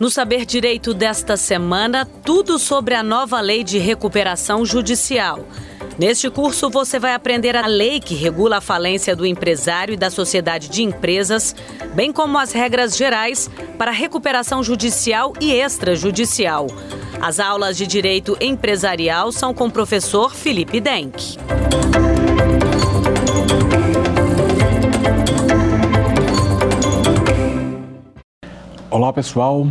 No Saber Direito desta semana, tudo sobre a nova lei de recuperação judicial. Neste curso, você vai aprender a lei que regula a falência do empresário e da sociedade de empresas, bem como as regras gerais para recuperação judicial e extrajudicial. As aulas de direito empresarial são com o professor Felipe Denk. Olá pessoal,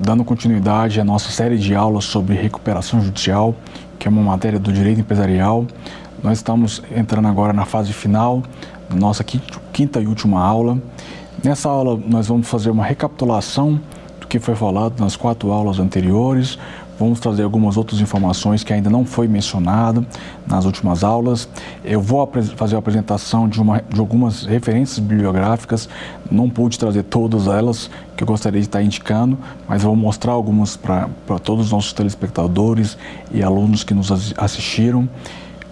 dando continuidade à nossa série de aulas sobre recuperação judicial, que é uma matéria do direito empresarial. Nós estamos entrando agora na fase final nossa quinta e última aula. Nessa aula, nós vamos fazer uma recapitulação do que foi falado nas quatro aulas anteriores. Vamos trazer algumas outras informações que ainda não foi mencionada nas últimas aulas. Eu vou fazer a apresentação de, uma, de algumas referências bibliográficas. Não pude trazer todas elas que eu gostaria de estar indicando, mas vou mostrar algumas para todos os nossos telespectadores e alunos que nos assistiram.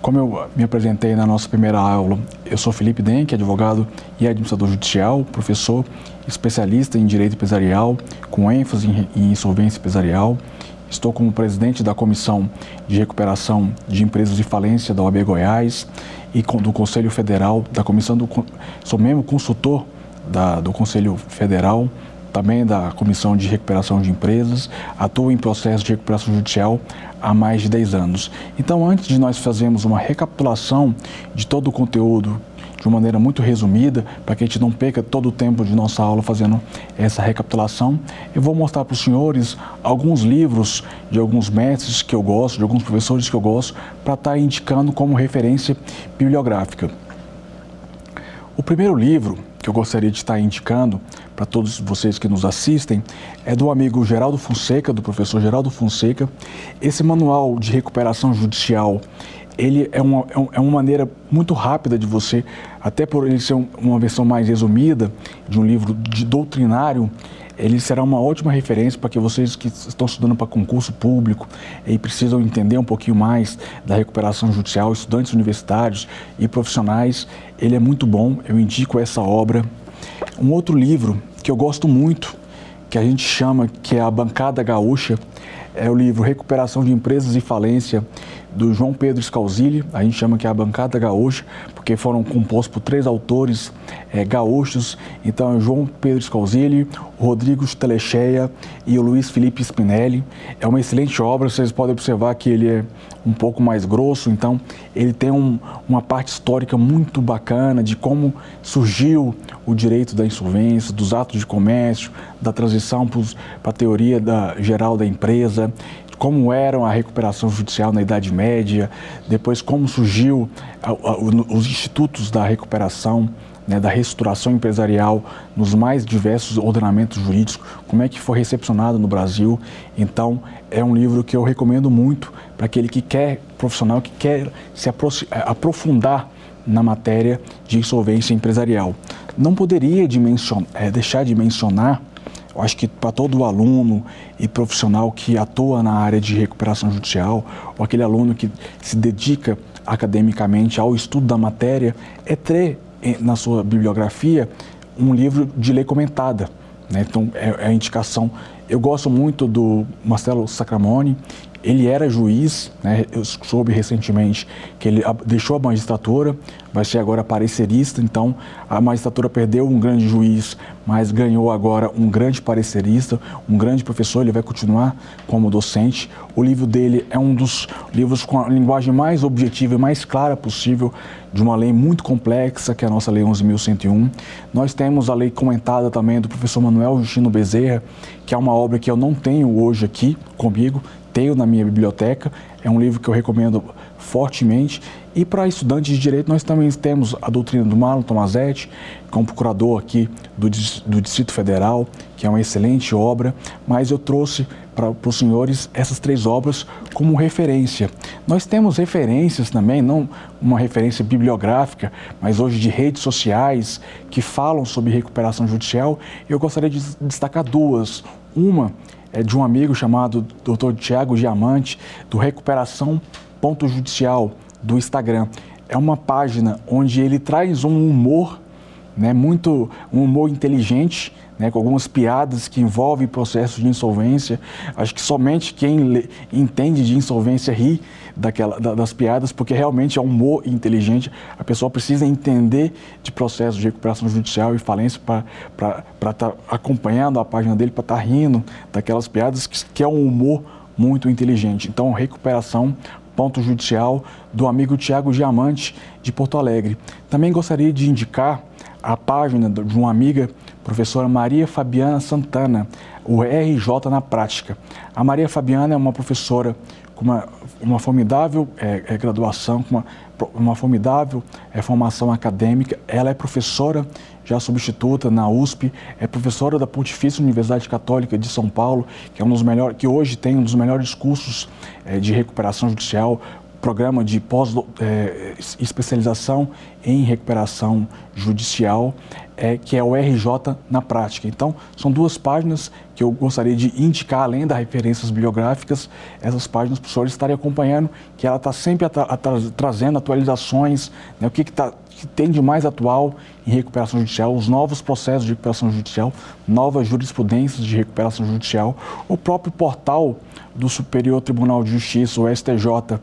Como eu me apresentei na nossa primeira aula, eu sou Felipe Denk, advogado e administrador judicial, professor, especialista em direito empresarial, com ênfase em insolvência empresarial. Estou como presidente da Comissão de Recuperação de Empresas de Falência da OAB Goiás e do Conselho Federal, da Comissão do. Sou membro consultor da, do Conselho Federal, também da Comissão de Recuperação de Empresas, atuo em processo de recuperação judicial há mais de 10 anos. Então, antes de nós fazermos uma recapitulação de todo o conteúdo de uma maneira muito resumida, para que a gente não perca todo o tempo de nossa aula fazendo essa recapitulação. Eu vou mostrar para os senhores alguns livros de alguns mestres que eu gosto, de alguns professores que eu gosto, para estar tá indicando como referência bibliográfica. O primeiro livro que eu gostaria de estar tá indicando para todos vocês que nos assistem é do amigo Geraldo Fonseca, do professor Geraldo Fonseca. Esse manual de recuperação judicial ele é uma, é, é uma maneira muito rápida de você, até por ele ser uma versão mais resumida de um livro de doutrinário, ele será uma ótima referência para que vocês que estão estudando para concurso público e precisam entender um pouquinho mais da recuperação judicial, estudantes universitários e profissionais, ele é muito bom, eu indico essa obra. Um outro livro que eu gosto muito, que a gente chama que é a Bancada Gaúcha, é o livro Recuperação de Empresas e Falência, do João Pedro Scalzilli, a gente chama que é a bancada gaúcha, porque foram compostos por três autores é, gaúchos, então é João Pedro Scalzilli, Rodrigo Telecheia e o Luiz Felipe Spinelli. É uma excelente obra, vocês podem observar que ele é um pouco mais grosso, então ele tem um, uma parte histórica muito bacana de como surgiu o direito da insolvência, dos atos de comércio, da transição para a teoria da, geral da empresa, como era a recuperação judicial na Idade Média, depois como surgiu a, a, os institutos da recuperação, né, da restauração empresarial nos mais diversos ordenamentos jurídicos, como é que foi recepcionado no Brasil. Então, é um livro que eu recomendo muito para aquele que quer, profissional, que quer se aprofundar na matéria de insolvência empresarial. Não poderia de é, deixar de mencionar eu acho que para todo aluno e profissional que atua na área de recuperação judicial, ou aquele aluno que se dedica academicamente ao estudo da matéria, é ter eh, na sua bibliografia um livro de lei comentada. Né? Então, é, é a indicação. Eu gosto muito do Marcelo Sacramone, ele era juiz, né? eu soube recentemente que ele deixou a magistratura, vai ser agora parecerista, então a magistratura perdeu um grande juiz, mas ganhou agora um grande parecerista, um grande professor, ele vai continuar como docente. O livro dele é um dos livros com a linguagem mais objetiva e mais clara possível de uma lei muito complexa, que é a nossa Lei 11.101. Nós temos a lei comentada também do professor Manuel Justino Bezerra, que é uma obra que eu não tenho hoje aqui comigo, tenho na minha biblioteca, é um livro que eu recomendo fortemente. E para estudantes de direito, nós também temos a doutrina do Marlon Tomazetti, que é um procurador aqui do, do Distrito Federal, que é uma excelente obra, mas eu trouxe para os senhores essas três obras como referência. Nós temos referências também, não uma referência bibliográfica, mas hoje de redes sociais que falam sobre recuperação judicial. Eu gostaria de destacar duas. Uma de um amigo chamado Dr. Tiago Diamante, do Recuperação Ponto Judicial do Instagram. É uma página onde ele traz um humor né, muito um humor inteligente, né, com algumas piadas que envolvem processos de insolvência. Acho que somente quem entende de insolvência ri daquela, da, das piadas, porque realmente é um humor inteligente. A pessoa precisa entender de processos de recuperação judicial e falência para estar tá acompanhando a página dele, para estar tá rindo daquelas piadas, que, que é um humor muito inteligente. Então, recuperação ponto judicial do amigo Tiago Diamante de Porto Alegre. Também gostaria de indicar a página de uma amiga, professora Maria Fabiana Santana, o RJ na prática. A Maria Fabiana é uma professora com uma, uma formidável é, é, graduação, com uma, uma formidável é, formação acadêmica. Ela é professora já substituta na USP, é professora da Pontifícia Universidade Católica de São Paulo, que é um dos melhores, que hoje tem um dos melhores cursos é, de recuperação judicial, programa de pós é, especialização em recuperação judicial, é, que é o RJ na prática. Então, são duas páginas que eu gostaria de indicar, além das referências bibliográficas, essas páginas para os senhores estarem acompanhando, que ela está sempre trazendo atualizações, né, o que, que, tá, que tem de mais atual em recuperação judicial, os novos processos de recuperação judicial, novas jurisprudências de recuperação judicial, o próprio portal do Superior Tribunal de Justiça, o STJ,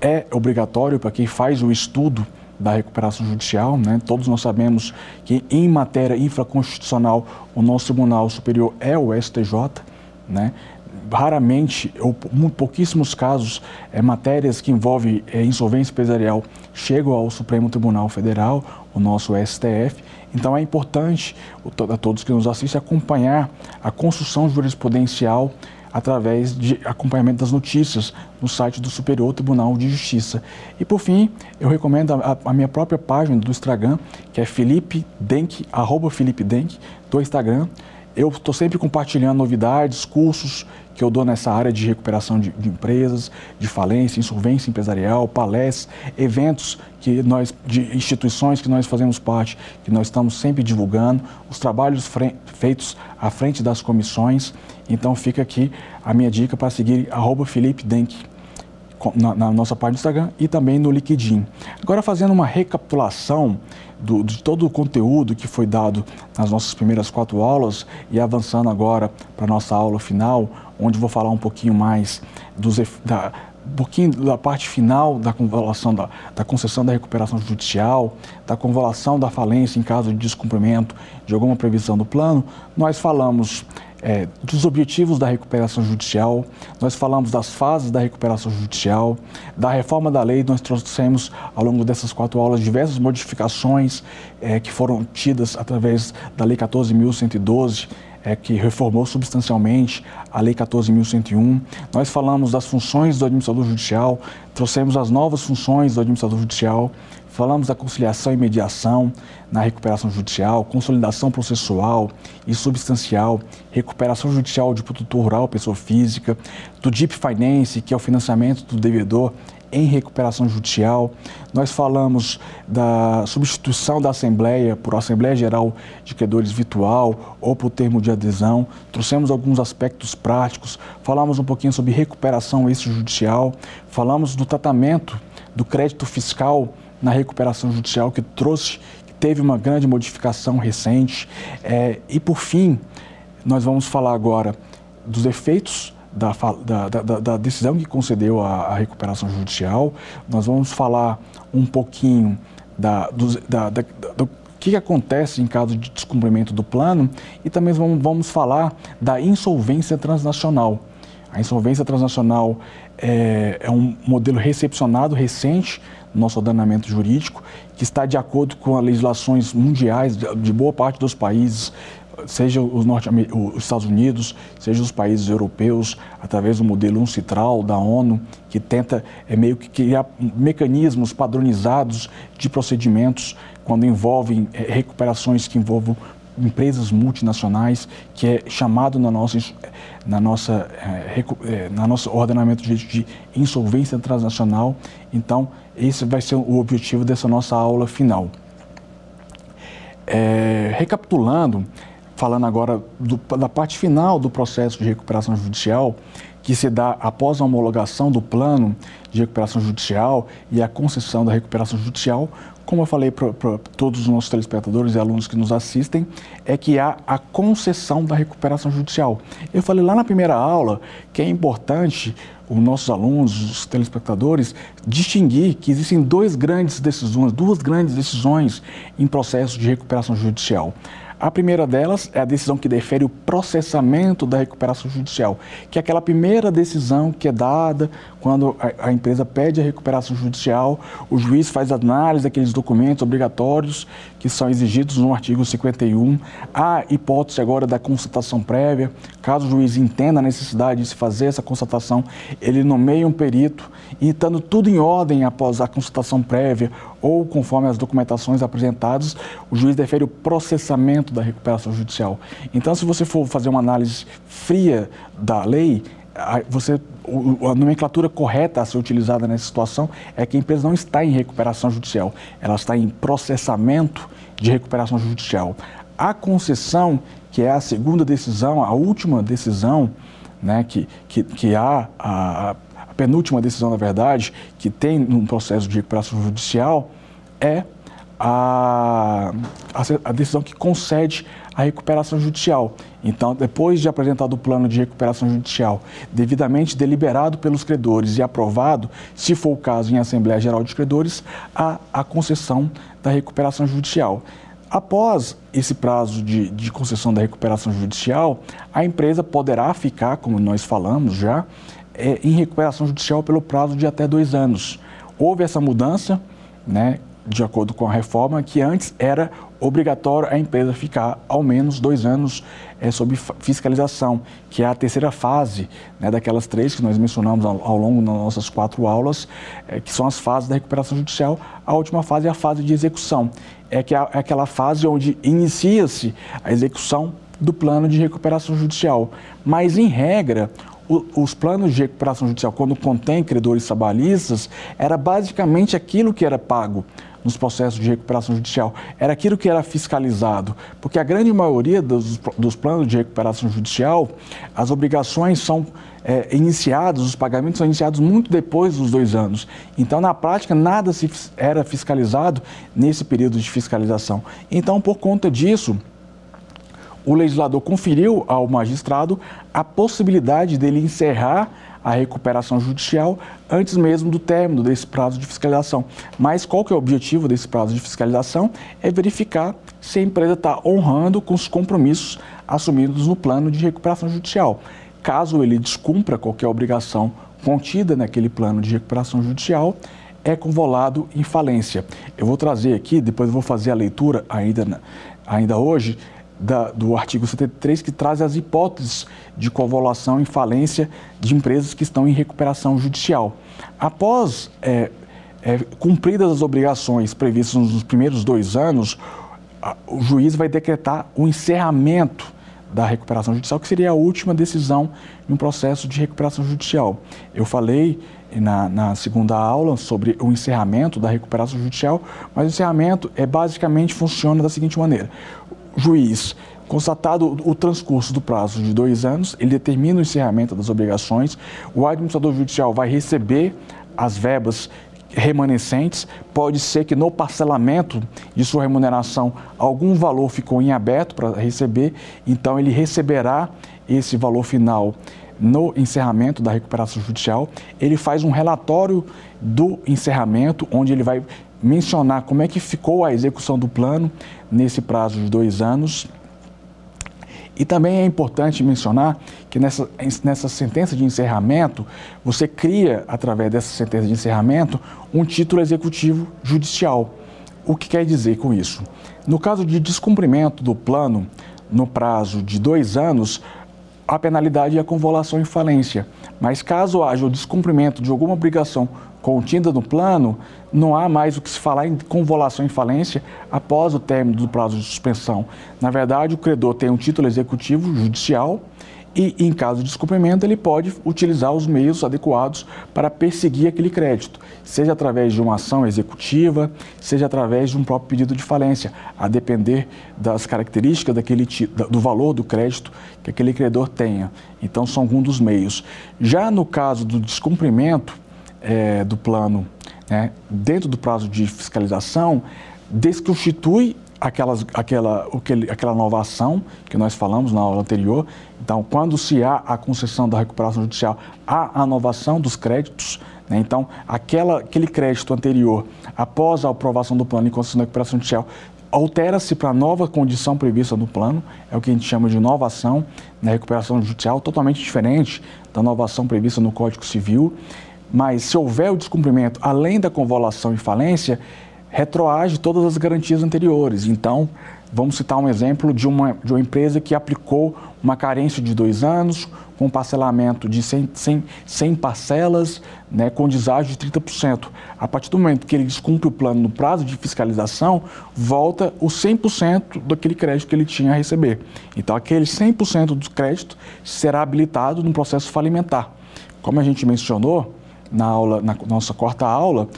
é obrigatório para quem faz o estudo da recuperação judicial. Né? Todos nós sabemos que, em matéria infraconstitucional, o nosso Tribunal Superior é o STJ. Né? Raramente, ou pouquíssimos casos, é, matérias que envolvem é, insolvência empresarial chegam ao Supremo Tribunal Federal, o nosso STF. Então é importante a todos que nos assistem acompanhar a construção jurisprudencial através de acompanhamento das notícias no site do Superior Tribunal de Justiça. E por fim, eu recomendo a, a minha própria página do Instagram, que é Felipe Denk, arroba Felipe Denk, do Instagram. Eu estou sempre compartilhando novidades, cursos que eu dou nessa área de recuperação de, de, empresas, de falência, insolvência empresarial, palestras, eventos que nós, de instituições que nós fazemos parte, que nós estamos sempre divulgando, os trabalhos feitos à frente das comissões. Então fica aqui a minha dica para seguir arroba Felipe Denk na, na, nossa página do Instagram e também no LinkedIn. Agora fazendo uma recapitulação do, de todo o conteúdo que foi dado nas nossas primeiras quatro aulas e avançando agora para a nossa aula final, onde vou falar um pouquinho mais dos, da, um pouquinho da parte final da convolução da, da, concessão da recuperação judicial, da convolução da falência em caso de descumprimento de alguma previsão do plano, nós falamos é, dos objetivos da recuperação judicial, nós falamos das fases da recuperação judicial, da reforma da lei, nós trouxemos ao longo dessas quatro aulas diversas modificações é, que foram tidas através da Lei 14.112, é, que reformou substancialmente a Lei 14.101. Nós falamos das funções do administrador judicial, trouxemos as novas funções do administrador judicial, Falamos da conciliação e mediação na recuperação judicial, consolidação processual e substancial, recuperação judicial de produtor rural, pessoa física, do Deep Finance, que é o financiamento do devedor em recuperação judicial. Nós falamos da substituição da Assembleia por Assembleia Geral de Credores Virtual ou por termo de adesão. Trouxemos alguns aspectos práticos, falamos um pouquinho sobre recuperação extrajudicial, falamos do tratamento do crédito fiscal na recuperação judicial que trouxe, que teve uma grande modificação recente. É, e por fim, nós vamos falar agora dos efeitos da, da, da, da decisão que concedeu a, a, recuperação judicial. Nós vamos falar um pouquinho da, do, do que acontece em caso de descumprimento do plano e também vamos, vamos falar da insolvência transnacional. A insolvência transnacional é, é um modelo recepcionado recente nosso ordenamento jurídico, que está de acordo com as legislações mundiais de boa parte dos países, seja os, norte os Estados Unidos, seja os países europeus, através do modelo UNCITRAL da ONU, que tenta é, meio que criar mecanismos padronizados de procedimentos quando envolvem é, recuperações que envolvam empresas multinacionais, que é chamado na nossa, na nossa, é, na nosso ordenamento de, de insolvência transnacional. Então, esse vai ser o objetivo dessa nossa aula final. É, recapitulando, falando agora do, da parte final do processo de recuperação judicial, que se dá após a homologação do plano de recuperação judicial e a concessão da recuperação judicial, como eu falei para todos os nossos telespectadores e alunos que nos assistem, é que há a concessão da recuperação judicial. Eu falei lá na primeira aula que é importante os nossos alunos, os telespectadores, distinguir que existem dois grandes decisões, duas grandes decisões em processo de recuperação judicial. A primeira delas é a decisão que defere o processamento da recuperação judicial, que é aquela primeira decisão que é dada quando a, a empresa pede a recuperação judicial, o juiz faz análise daqueles documentos obrigatórios que são exigidos no artigo 51. Há hipótese agora da constatação prévia. Caso o juiz entenda a necessidade de se fazer essa constatação, ele nomeia um perito e, estando tudo em ordem após a constatação prévia ou conforme as documentações apresentadas, o juiz defere o processamento da recuperação judicial. Então, se você for fazer uma análise fria da lei, você, a nomenclatura correta a ser utilizada nessa situação é que a empresa não está em recuperação judicial, ela está em processamento de recuperação judicial. A concessão, que é a segunda decisão, a última decisão, né, que, que, que há, a, a penúltima decisão, na verdade, que tem num processo de recuperação judicial, é a, a, decisão que concede a recuperação judicial. Então, depois de apresentado o plano de recuperação judicial, devidamente deliberado pelos credores e aprovado, se for o caso em Assembleia Geral de Credores, a, a concessão da recuperação judicial. Após esse prazo de, de concessão da recuperação judicial, a empresa poderá ficar, como nós falamos já, é, em recuperação judicial pelo prazo de até dois anos. Houve essa mudança, né, de acordo com a reforma, que antes era obrigatório a empresa ficar ao menos dois anos é, sob fiscalização, que é a terceira fase né, daquelas três que nós mencionamos ao, ao longo das nossas quatro aulas, é, que são as fases da recuperação judicial. A última fase é a fase de execução, é, que é, aquela fase onde inicia-se a execução do plano de recuperação judicial. Mas, em regra, os planos de recuperação judicial, quando contém credores trabalhistas, era basicamente aquilo que era pago nos processos de recuperação judicial. Era aquilo que era fiscalizado, porque a grande maioria dos, dos planos de recuperação judicial, as obrigações são é, iniciadas, os pagamentos são iniciados muito depois dos dois anos. Então, na prática, nada se era fiscalizado nesse período de fiscalização. Então, por conta disso, o legislador conferiu ao magistrado a possibilidade dele encerrar a recuperação judicial antes mesmo do término desse prazo de fiscalização. Mas qual que é o objetivo desse prazo de fiscalização? É verificar se a empresa está honrando com os compromissos assumidos no plano de recuperação judicial. Caso ele descumpra qualquer obrigação contida naquele plano de recuperação judicial, é convolado em falência. Eu vou trazer aqui, depois vou fazer a leitura ainda, ainda hoje, da, do artigo 73, que traz as hipóteses de convolução e falência de empresas que estão em recuperação judicial. Após é, é, cumpridas as obrigações previstas nos primeiros dois anos, a, o juiz vai decretar o encerramento da recuperação judicial, que seria a última decisão em um processo de recuperação judicial. Eu falei na, na, segunda aula sobre o encerramento da recuperação judicial, mas o encerramento é basicamente funciona da seguinte maneira: juiz, constatado o transcurso do prazo de dois anos, ele determina o encerramento das obrigações, o administrador judicial vai receber as verbas remanescentes, pode ser que no parcelamento de sua remuneração algum valor ficou em aberto para receber, então ele receberá esse valor final no encerramento da recuperação judicial. Ele faz um relatório do encerramento, onde ele vai mencionar como é que ficou a execução do plano nesse prazo de dois anos. E também é importante mencionar que nessa, nessa sentença de encerramento, você cria, através dessa sentença de encerramento, um título executivo judicial. O que quer dizer com isso? No caso de descumprimento do plano no prazo de dois anos, a penalidade é a convolução em falência. Mas caso haja o descumprimento de alguma obrigação contida no plano, não há mais o que se falar em convolução em falência após o término do prazo de suspensão. Na verdade, o credor tem um título executivo judicial e, em caso de descumprimento, ele pode utilizar os meios adequados para perseguir aquele crédito, seja através de uma ação executiva, seja através de um próprio pedido de falência, a depender das características daquele, do valor do crédito que aquele credor tenha. Então, são alguns dos meios. Já no caso do descumprimento é, do plano né, dentro do prazo de fiscalização, desconstitui aquelas, aquela, aquele, aquela nova ação que nós falamos na aula anterior. Então, quando se há a concessão da recuperação judicial, há a inovação dos créditos. Né? Então, aquela, aquele crédito anterior, após a aprovação do plano de concessão da recuperação judicial, altera-se para a nova condição prevista no plano, é o que a gente chama de inovação na recuperação judicial, totalmente diferente da inovação prevista no Código Civil. Mas, se houver o descumprimento, além da convolução e falência, retroage todas as garantias anteriores. Então, vamos citar um exemplo de uma, de uma empresa que aplicou uma carência de dois anos, com parcelamento de 100, 100, 100 parcelas, né, com deságio de 30%. A partir do momento que ele descumpre o plano no prazo de fiscalização, volta o 100% daquele crédito que ele tinha a receber. Então, aquele 100% do crédito será habilitado no processo falimentar. Como a gente mencionou, na, aula, na nossa quarta aula,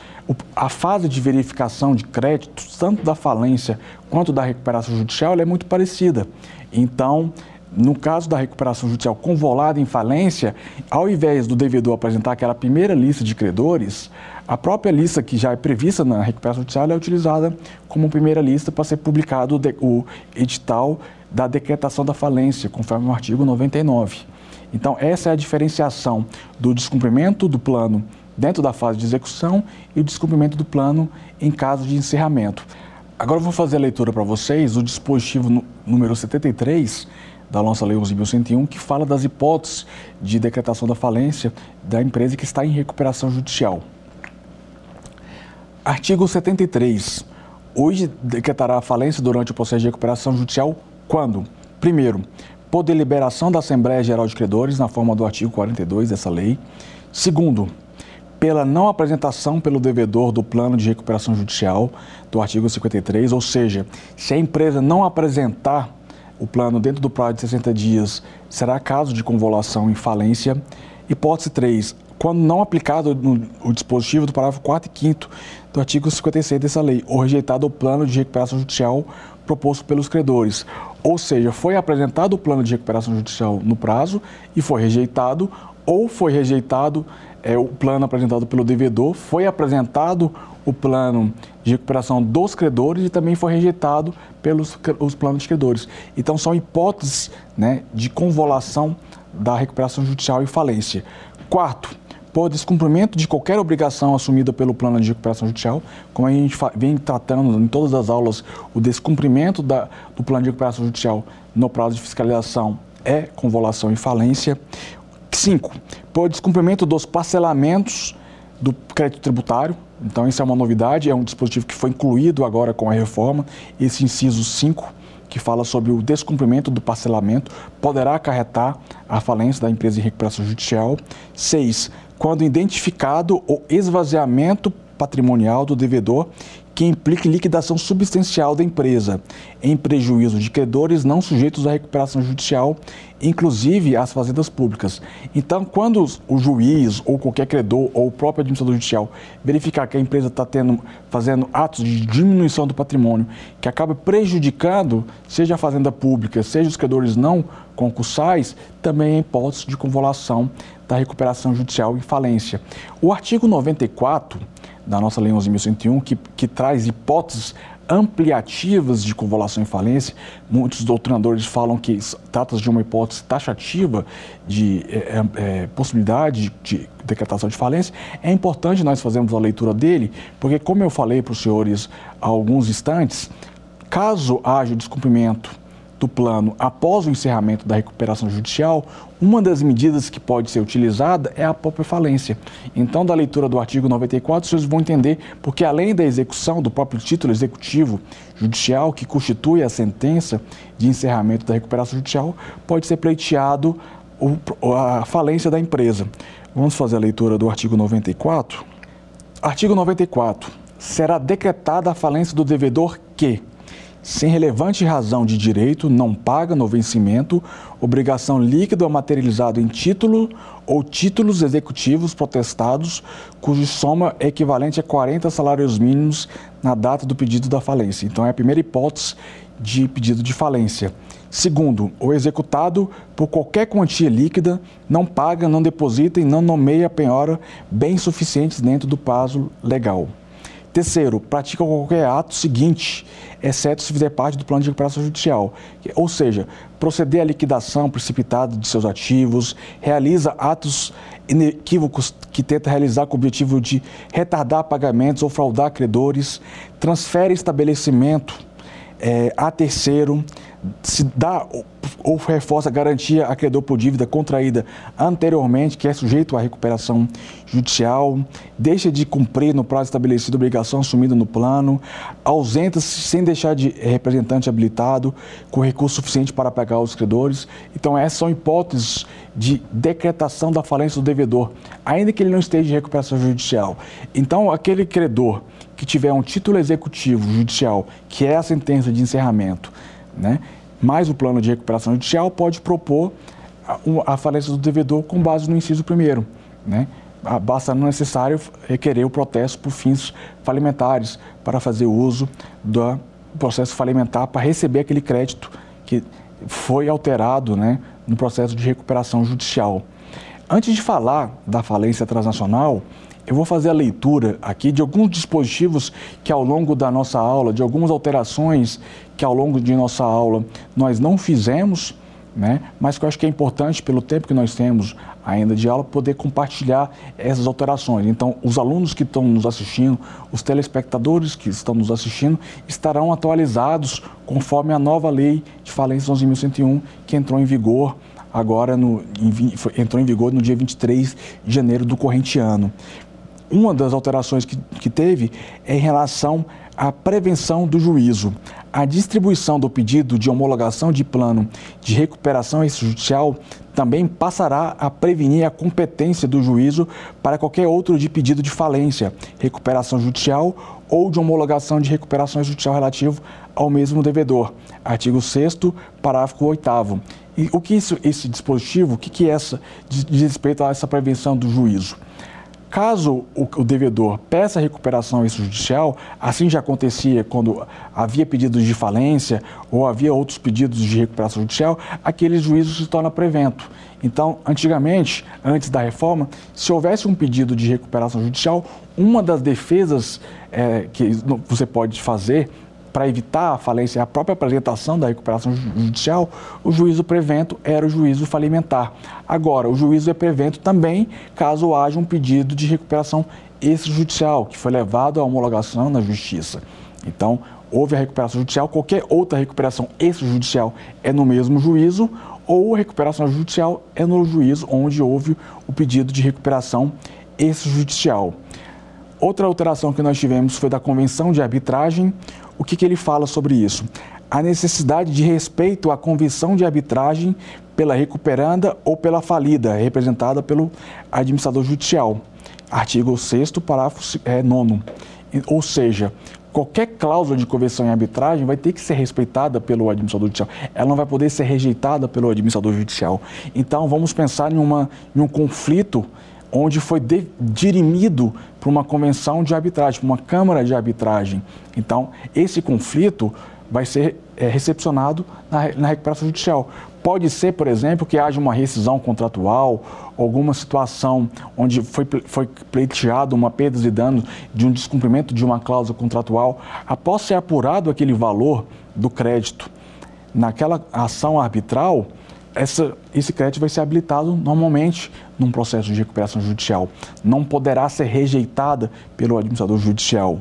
a fase de verificação de créditos, tanto da falência quanto da recuperação judicial, é muito parecida. Então, no caso da recuperação judicial convolada em falência, ao invés do devedor apresentar aquela primeira lista de credores, a própria lista que já é prevista na recuperação judicial é utilizada como primeira lista para ser publicado o edital da decretação da falência, conforme o artigo 99. Então, essa é a diferenciação do descumprimento do plano dentro da fase de execução e o descumprimento do plano em caso de encerramento. Agora eu vou fazer a leitura para vocês do dispositivo número 73 da nossa Lei 11.101, que fala das hipóteses de decretação da falência da empresa que está em recuperação judicial. Artigo 73. Hoje decretará a falência durante o processo de recuperação judicial quando? Primeiro, por deliberação da Assembleia Geral de Credores, na forma do artigo 42 dessa lei. Segundo, pela não apresentação pelo devedor do plano de recuperação judicial do artigo 53, ou seja, se a empresa não apresentar o plano dentro do prazo de 60 dias, será caso de convolução em falência. Hipótese 3, quando não aplicado o dispositivo do parágrafo 4 e 5 do artigo 56 dessa lei, ou rejeitado o plano de recuperação judicial proposto pelos credores. Ou seja, foi apresentado o plano de recuperação judicial no prazo e foi rejeitado, ou foi rejeitado é, o plano apresentado pelo devedor, foi apresentado o plano de recuperação dos credores e também foi rejeitado pelos os planos de credores. Então, são hipóteses né, de convolução da recuperação judicial e falência. Quarto, por descumprimento de qualquer obrigação assumida pelo plano de recuperação judicial, como a gente vem tratando em todas as aulas, o descumprimento da, do plano de recuperação judicial no prazo de fiscalização é convolução e falência. Cinco, por descumprimento dos parcelamentos do crédito tributário. Então, isso é uma novidade, é um dispositivo que foi incluído agora com a reforma. Esse inciso 5, que fala sobre o descumprimento do parcelamento, poderá acarretar a falência da empresa em recuperação judicial. 6 quando identificado o esvaziamento patrimonial do devedor que implique liquidação substancial da empresa, em prejuízo de credores não sujeitos à recuperação judicial, inclusive as fazendas públicas. Então, quando o juiz ou qualquer credor ou o próprio administrador judicial verificar que a empresa está fazendo atos de diminuição do patrimônio que acaba prejudicando, seja a fazenda pública, seja os credores não concursais, também é hipótese de convolução da recuperação judicial em falência. O artigo 94 da nossa Lei 11.101, que, que traz hipóteses ampliativas de convolução em falência. Muitos doutrinadores falam que trata-se de uma hipótese taxativa de é, é, possibilidade de, de decretação de falência. É importante nós fazermos a leitura dele, porque, como eu falei para os senhores há alguns instantes, caso haja descumprimento do plano após o encerramento da recuperação judicial, uma das medidas que pode ser utilizada é a própria falência. Então, da leitura do artigo 94, vocês vão entender porque, além da execução do próprio título executivo judicial, que constitui a sentença de encerramento da recuperação judicial, pode ser pleiteado a falência da empresa. Vamos fazer a leitura do artigo 94. Artigo 94. Será decretada a falência do devedor que sem relevante razão de direito, não paga no vencimento obrigação líquida ou materializada em título ou títulos executivos protestados, cuja soma é equivalente a 40 salários mínimos na data do pedido da falência. Então, é a primeira hipótese de pedido de falência. Segundo, o executado por qualquer quantia líquida não paga, não deposita e não nomeia penhora bens suficientes dentro do prazo legal. Terceiro, pratica qualquer ato seguinte, exceto se fizer parte do plano de recuperação judicial. Ou seja, proceder à liquidação precipitada de seus ativos, realiza atos inequívocos que tenta realizar com o objetivo de retardar pagamentos ou fraudar credores, transfere estabelecimento é, a terceiro, se dá ou reforça a garantia a credor por dívida contraída anteriormente, que é sujeito à recuperação judicial, deixa de cumprir no prazo estabelecido obrigação assumida no plano, ausenta-se sem deixar de representante habilitado com recurso suficiente para pagar os credores. Então, essas são hipóteses de decretação da falência do devedor, ainda que ele não esteja em recuperação judicial. Então, aquele credor que tiver um título executivo judicial, que é a sentença de encerramento, né? mais o plano de recuperação judicial pode propor a, falência do devedor com base no inciso primeiro. Né? Basta não necessário requerer o protesto por fins falimentares para fazer uso do processo falimentar para receber aquele crédito que foi alterado né, no processo de recuperação judicial. Antes de falar da falência transnacional, eu vou fazer a leitura aqui de alguns dispositivos que ao longo da nossa aula, de algumas alterações que ao longo de nossa aula nós não fizemos, né? mas que eu acho que é importante, pelo tempo que nós temos ainda de aula, poder compartilhar essas alterações. Então, os alunos que estão nos assistindo, os telespectadores que estão nos assistindo, estarão atualizados conforme a nova lei de falência 11.101, que entrou em vigor agora, no, entrou em vigor no dia 23 de janeiro do corrente ano. Uma das alterações que, que teve é em relação à prevenção do juízo. A distribuição do pedido de homologação de plano de recuperação extrajudicial também passará a prevenir a competência do juízo para qualquer outro de pedido de falência, recuperação judicial ou de homologação de recuperação judicial relativo ao mesmo devedor. Artigo 6 parágrafo 8 E o que isso, esse dispositivo, o que, que é essa, diz respeito a essa prevenção do juízo? Caso o, devedor peça recuperação extrajudicial, assim já acontecia quando havia pedidos de falência ou havia outros pedidos de recuperação judicial, aquele juízo se torna prevento. Então, antigamente, antes da reforma, se houvesse um pedido de recuperação judicial, uma das defesas é, que você pode fazer para evitar a falência, a própria apresentação da recuperação judicial, o juízo prevento era o juízo falimentar. Agora, o juízo é prevento também caso haja um pedido de recuperação extrajudicial, que foi levado à homologação na justiça. Então, houve a recuperação judicial, qualquer outra recuperação extrajudicial é no mesmo juízo, ou a recuperação judicial é no juízo onde houve o pedido de recuperação extrajudicial. Outra alteração que nós tivemos foi da convenção de arbitragem, o que, que ele fala sobre isso? A necessidade de respeito à convenção de arbitragem pela recuperanda ou pela falida, representada pelo administrador judicial. Artigo 6 parágrafo é, 9 Ou seja, qualquer cláusula de convenção em arbitragem vai ter que ser respeitada pelo administrador judicial. Ela não vai poder ser rejeitada pelo administrador judicial. Então, vamos pensar em, uma, em um conflito onde foi dirimido para uma convenção de arbitragem, para uma câmara de arbitragem. Então, esse conflito vai ser é, recepcionado na, na recuperação judicial. Pode ser, por exemplo, que haja uma rescisão contratual, alguma situação onde foi, foi pleiteado uma perda de danos de um descumprimento de uma cláusula contratual. Após ser apurado aquele valor do crédito naquela ação arbitral, essa, esse crédito vai ser habilitado normalmente num processo de recuperação judicial. Não poderá ser rejeitada pelo administrador judicial.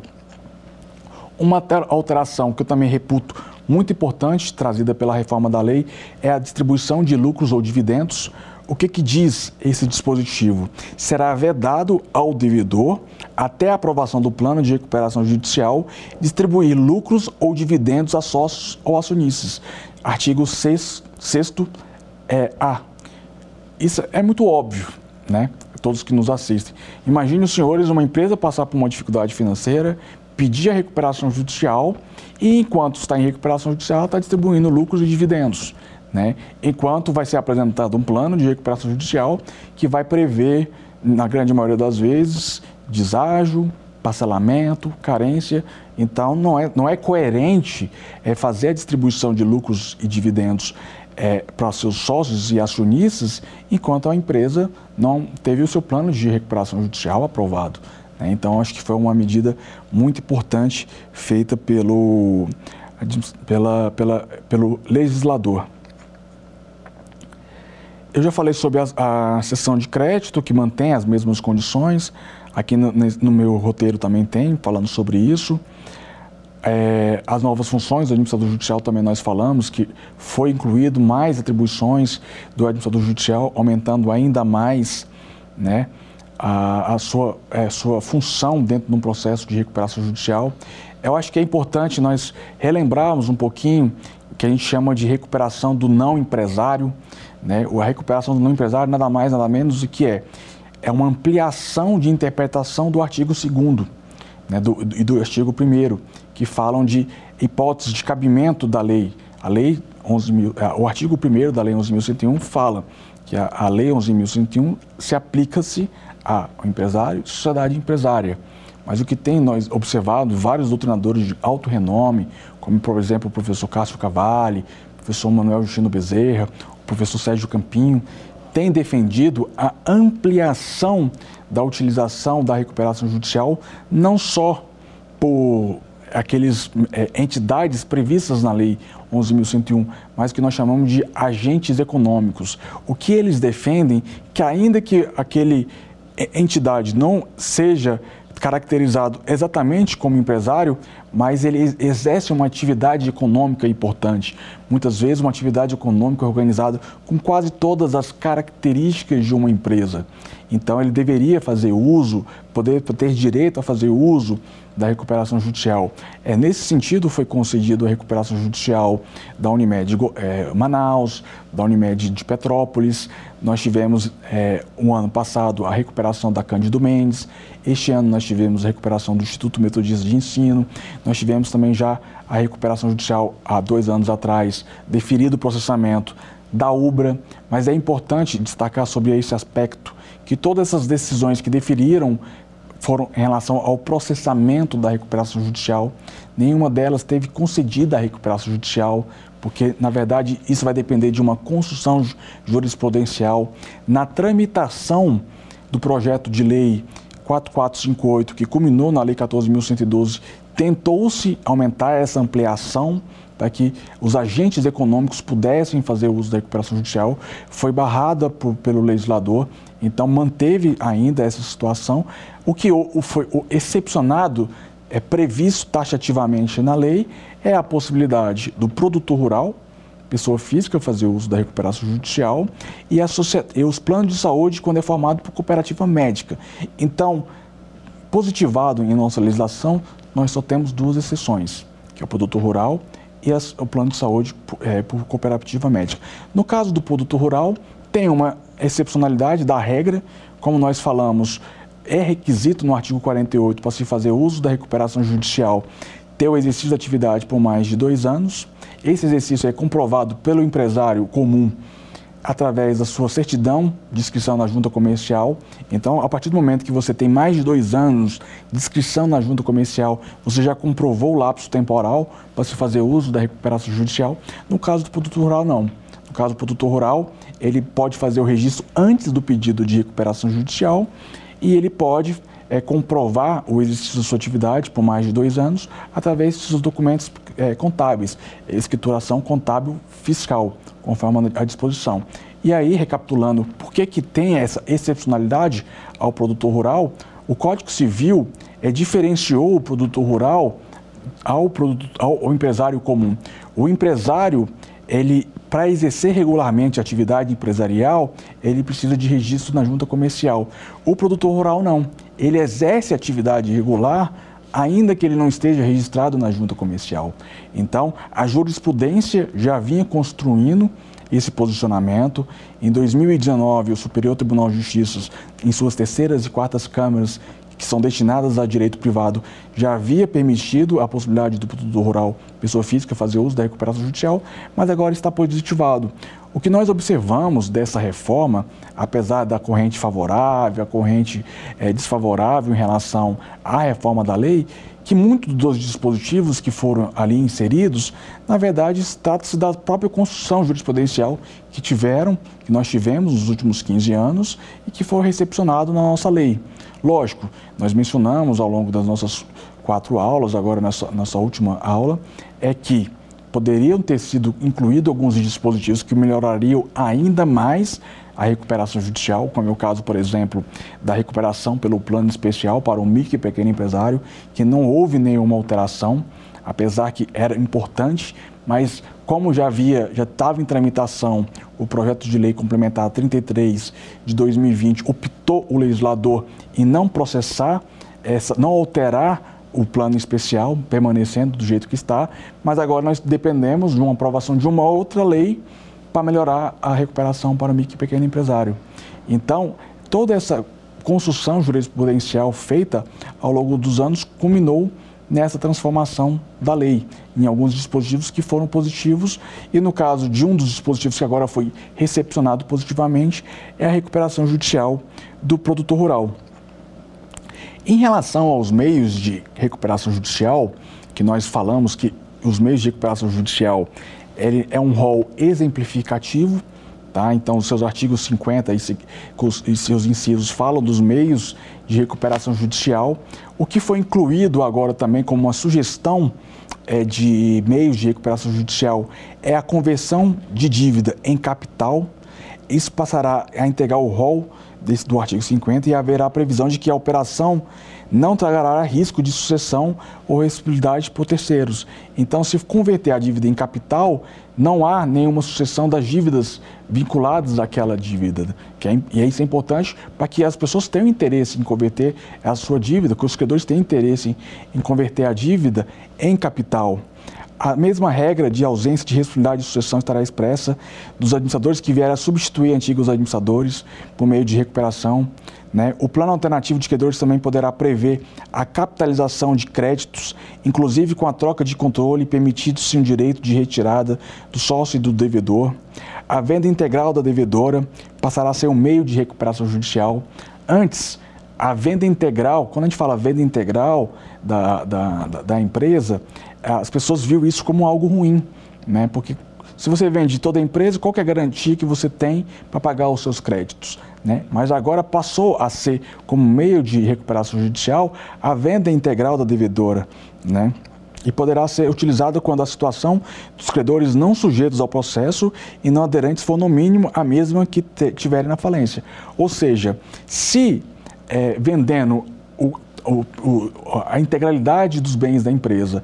Uma alteração que eu também reputo muito importante, trazida pela reforma da lei, é a distribuição de lucros ou dividendos. O que, que diz esse dispositivo? Será vedado ao devedor, até a aprovação do plano de recuperação judicial, distribuir lucros ou dividendos a sócios ou acionistas. Artigo 6, 6 é A. Isso é muito óbvio, né? Todos que nos assistem. Imagine os senhores uma empresa passar por uma dificuldade financeira, pedir a recuperação judicial e, enquanto está em recuperação judicial, está distribuindo lucros e dividendos. Né? Enquanto vai ser apresentado um plano de recuperação judicial que vai prever, na grande maioria das vezes, deságio, parcelamento, carência. Então, não é, não é coerente é, fazer a distribuição de lucros e dividendos é, para seus sócios e acionistas, enquanto a empresa não teve o seu plano de recuperação judicial aprovado. Né? Então, acho que foi uma medida muito importante feita pelo, pela, pela, pelo legislador. Eu já falei sobre a, a sessão de crédito, que mantém as mesmas condições. Aqui no, no meu roteiro também tem, falando sobre isso. É, as novas funções do administrador judicial também nós falamos que foi incluído mais atribuições do administrador judicial, aumentando ainda mais né, a, a sua, é, sua função dentro de um processo de recuperação judicial. Eu acho que é importante nós relembrarmos um pouquinho que a gente chama de recuperação do não empresário. Né? A recuperação do não empresário nada mais, nada menos do que é é uma ampliação de interpretação do artigo 2 né, do, e do artigo 1 que falam de hipóteses de cabimento da lei. A lei 11 mil, é, o artigo 1 da lei 11.101 fala que a, a lei 11.101 se aplica-se ao empresário sociedade empresária. Mas o que tem nós observado, vários doutrinadores de alto renome, como por exemplo o professor Cássio Cavalli, o professor Manuel Justino Bezerra, o professor Sérgio Campinho, tem defendido a ampliação da utilização da recuperação judicial, não só por aqueles é, entidades previstas na lei 11.101, mas que nós chamamos de agentes econômicos. O que eles defendem que ainda que aquele é, entidade não seja caracterizado exatamente como empresário, mas ele exerce uma atividade econômica importante. Muitas vezes, uma atividade econômica organizada com quase todas as características de uma empresa. Então, ele deveria fazer uso, poder ter direito a fazer uso da recuperação judicial. É, nesse sentido, foi concedido a recuperação judicial da Unimed é, Manaus, da Unimed de Petrópolis. Nós tivemos, é, um ano passado, a recuperação da Cândido Mendes. Este ano, nós tivemos a recuperação do Instituto Metodista de Ensino. Nós tivemos também já a recuperação judicial, há dois anos atrás, deferido o processamento da UBRA. Mas é importante destacar sobre esse aspecto que todas essas decisões que deferiram foram em relação ao processamento da recuperação judicial. Nenhuma delas teve concedida a recuperação judicial, porque, na verdade, isso vai depender de uma construção jurisprudencial. Na tramitação do projeto de lei 4458, que culminou na Lei 14.112, tentou-se aumentar essa ampliação para que os agentes econômicos pudessem fazer uso da recuperação judicial, foi barrada por, pelo legislador, então manteve ainda essa situação. O que o, foi o excepcionado, é previsto taxativamente na lei, é a possibilidade do produtor rural, pessoa física, fazer uso da recuperação judicial e, a e os planos de saúde quando é formado por cooperativa médica. Então, positivado em nossa legislação, nós só temos duas exceções, que é o produtor rural e as, o plano de saúde é, por cooperativa médica. No caso do produto rural, tem uma excepcionalidade da regra, como nós falamos, é requisito no artigo 48 para se fazer uso da recuperação judicial ter o exercício de atividade por mais de dois anos. Esse exercício é comprovado pelo empresário comum através da sua certidão de inscrição na junta comercial. Então, a partir do momento que você tem mais de dois anos de inscrição na junta comercial, você já comprovou o lapso temporal para se fazer uso da recuperação judicial. No caso do produtor rural, não. No caso do produtor rural, ele pode fazer o registro antes do pedido de recuperação judicial e ele pode é, comprovar o exercício da sua atividade por mais de dois anos através dos documentos é, contábeis, escrituração contábil fiscal conforme a disposição. E aí, recapitulando, por que, que tem essa excepcionalidade ao produtor rural? O Código Civil é, diferenciou o produtor rural ao, produto, ao, ao empresário comum. O empresário, ele para exercer regularmente a atividade empresarial, ele precisa de registro na junta comercial. O produtor rural não. Ele exerce atividade regular ainda que ele não esteja registrado na junta comercial. Então, a jurisprudência já vinha construindo esse posicionamento. Em 2019, o Superior Tribunal de Justiça, em suas terceiras e quartas câmaras, que são destinadas a direito privado, já havia permitido a possibilidade do produtor rural, pessoa física, fazer uso da recuperação judicial, mas agora está positivado. O que nós observamos dessa reforma, apesar da corrente favorável, a corrente é, desfavorável em relação à reforma da lei, que muitos dos dispositivos que foram ali inseridos, na verdade, trata-se da própria construção jurisprudencial que tiveram, que nós tivemos nos últimos 15 anos e que foi recepcionado na nossa lei. Lógico, nós mencionamos ao longo das nossas quatro aulas, agora nessa, nessa última aula, é que poderiam ter sido incluídos alguns dispositivos que melhorariam ainda mais a recuperação judicial, como é o caso, por exemplo, da recuperação pelo plano especial para o micro e pequeno empresário, que não houve nenhuma alteração, apesar que era importante, mas como já havia, já estava em tramitação o projeto de lei complementar 33 de 2020, optou o legislador em não processar essa, não alterar o plano especial permanecendo do jeito que está, mas agora nós dependemos de uma aprovação de uma outra lei para melhorar a recuperação para o micro e pequeno empresário. Então, toda essa construção jurisprudencial feita ao longo dos anos culminou nessa transformação da lei, em alguns dispositivos que foram positivos, e no caso de um dos dispositivos que agora foi recepcionado positivamente, é a recuperação judicial do produtor rural. Em relação aos meios de recuperação judicial, que nós falamos que os meios de recuperação judicial ele é um rol exemplificativo, tá? Então, os seus artigos 50 e, seus incisos falam dos meios de recuperação judicial. O que foi incluído agora também como uma sugestão é, de meios de recuperação judicial é a conversão de dívida em capital. Isso passará a integrar o rol do artigo 50 e haverá previsão de que a operação não trará risco de sucessão ou responsabilidade por terceiros. Então, se converter a dívida em capital, não há nenhuma sucessão das dívidas vinculadas àquela dívida. É, e isso é importante para que as pessoas tenham interesse em converter a sua dívida, que os credores tenham interesse em converter a dívida em capital. A mesma regra de ausência de responsabilidade de sucessão estará expressa dos administradores que vierem a substituir antigos administradores por meio de recuperação. Né? O plano alternativo de credores também poderá prever a capitalização de créditos, inclusive com a troca de controle, permitido-se um direito de retirada do sócio e do devedor. A venda integral da devedora passará a ser um meio de recuperação judicial. Antes, a venda integral, quando a gente fala venda integral da, da, da, da empresa, as pessoas viram isso como algo ruim, né? Porque se você vende toda a empresa, qual é a garantia que você tem para pagar os seus créditos? Né? Mas agora passou a ser, como meio de recuperação judicial, a venda integral da devedora. Né? E poderá ser utilizada quando a situação dos credores não sujeitos ao processo e não aderentes for, no mínimo, a mesma que tiverem na falência. Ou seja, se é, vendendo o, o, o, a integralidade dos bens da empresa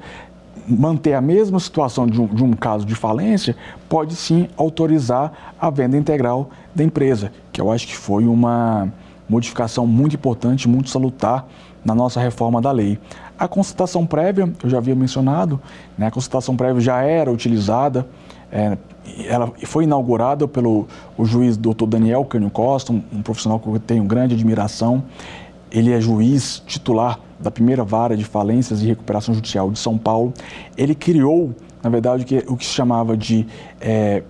manter a mesma situação de um, de um, caso de falência, pode sim autorizar a venda integral da empresa, que eu acho que foi uma modificação muito importante, muito salutar na nossa reforma da lei. A consultação prévia, eu já havia mencionado, né, a consultação prévia já era utilizada, é, ela foi inaugurada pelo o juiz Dr. Daniel Cânio Costa, um, um profissional que eu tenho grande admiração. Ele é juiz titular da primeira vara de falências e recuperação judicial de São Paulo, ele criou, na verdade, o que, o se chamava de é,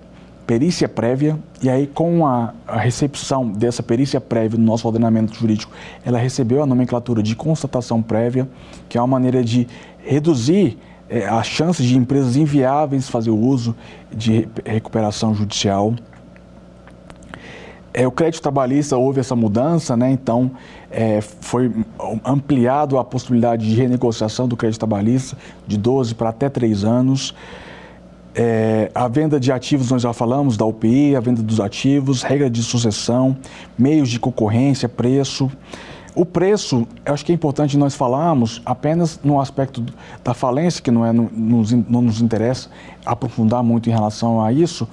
perícia prévia, e aí com a, a, recepção dessa perícia prévia no nosso ordenamento jurídico, ela recebeu a nomenclatura de constatação prévia, que é uma maneira de reduzir é, as chances de empresas inviáveis fazer uso de recuperação judicial. É, o crédito trabalhista houve essa mudança, né? então é, foi ampliado a possibilidade de renegociação do crédito trabalhista de 12 para até 3 anos. É, a venda de ativos, nós já falamos da UPI, a venda dos ativos, regra de sucessão, meios de concorrência, preço. O preço, acho que é importante nós falarmos apenas no aspecto da falência, que não, é, não, não nos interessa aprofundar muito em relação a isso,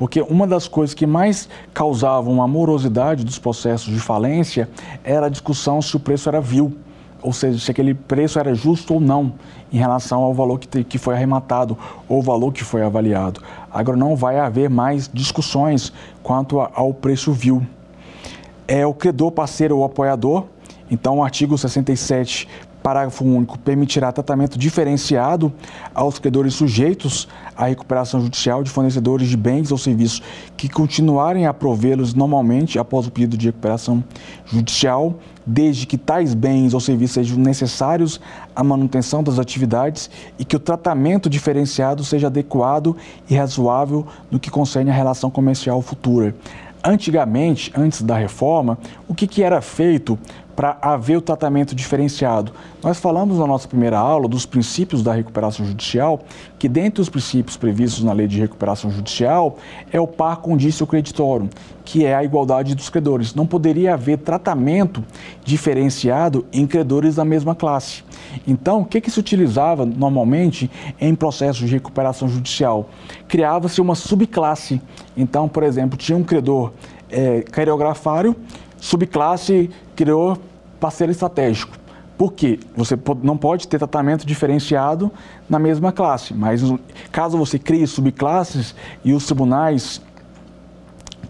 porque uma das coisas que mais causavam uma morosidade dos processos de falência era a discussão se o preço era vil, ou seja, se aquele preço era justo ou não em relação ao valor que, te, que foi arrematado ou valor que foi avaliado. Agora não vai haver mais discussões quanto ao preço vil. É o credor, parceiro ou apoiador então, o artigo 67 Parágrafo único permitirá tratamento diferenciado aos credores sujeitos à recuperação judicial de fornecedores de bens ou serviços que continuarem a provê-los normalmente após o pedido de recuperação judicial, desde que tais bens ou serviços sejam necessários à manutenção das atividades e que o tratamento diferenciado seja adequado e razoável no que concerne à relação comercial futura. Antigamente, antes da reforma, o que, que era feito para haver o tratamento diferenciado. Nós falamos na nossa primeira aula dos princípios da recuperação judicial, que dentre os princípios previstos na lei de recuperação judicial é o par condício creditório, que é a igualdade dos credores. Não poderia haver tratamento diferenciado em credores da mesma classe. Então, o que, que se utilizava normalmente em processos de recuperação judicial? Criava-se uma subclasse. Então, por exemplo, tinha um credor é, subclasse criou parceiro estratégico. Por quê? Você não pode ter tratamento diferenciado na mesma classe, mas caso você crie subclasses e os tribunais,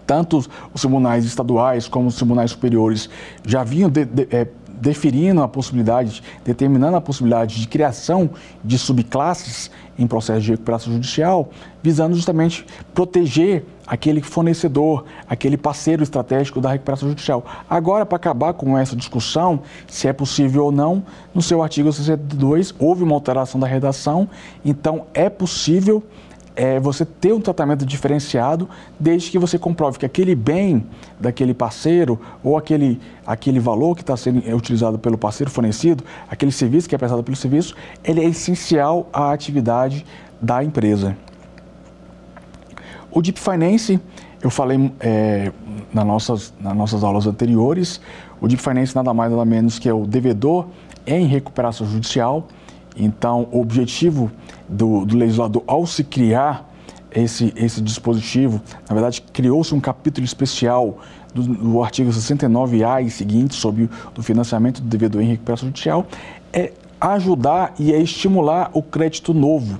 tanto os tribunais estaduais como os tribunais superiores, já vinham de, de, é, definindo a possibilidade, determinando a possibilidade de criação de subclasses em processo de recuperação judicial, visando justamente proteger aquele fornecedor, aquele parceiro estratégico da recuperação judicial. Agora, para acabar com essa discussão, se é possível ou não, no seu artigo 62 houve uma alteração da redação, então é possível é, você ter um tratamento diferenciado desde que você comprove que aquele bem daquele parceiro ou aquele, aquele valor que está sendo utilizado pelo parceiro fornecido, aquele serviço que é prestado pelo serviço, ele é essencial à atividade da empresa. O Deep Finance, eu falei é, nas, nossas, nas nossas aulas anteriores, o Deep Finance nada mais nada menos que é o devedor em recuperação judicial. Então, o objetivo do, do legislador, ao se criar esse, esse dispositivo, na verdade, criou-se um capítulo especial do, do artigo 69A e seguinte sobre o financiamento do devedor em recuperação judicial, é ajudar e é estimular o crédito novo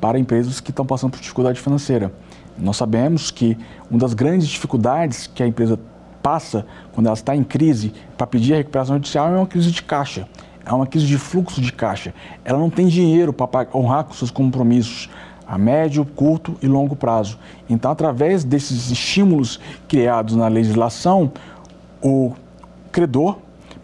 para empresas que estão passando por dificuldade financeira. Nós sabemos que uma das grandes dificuldades que a empresa passa quando ela está em crise para pedir a recuperação judicial é uma crise de caixa, é uma crise de fluxo de caixa. Ela não tem dinheiro para honrar com seus compromissos a médio, curto e longo prazo. Então, através desses estímulos criados na legislação, o credor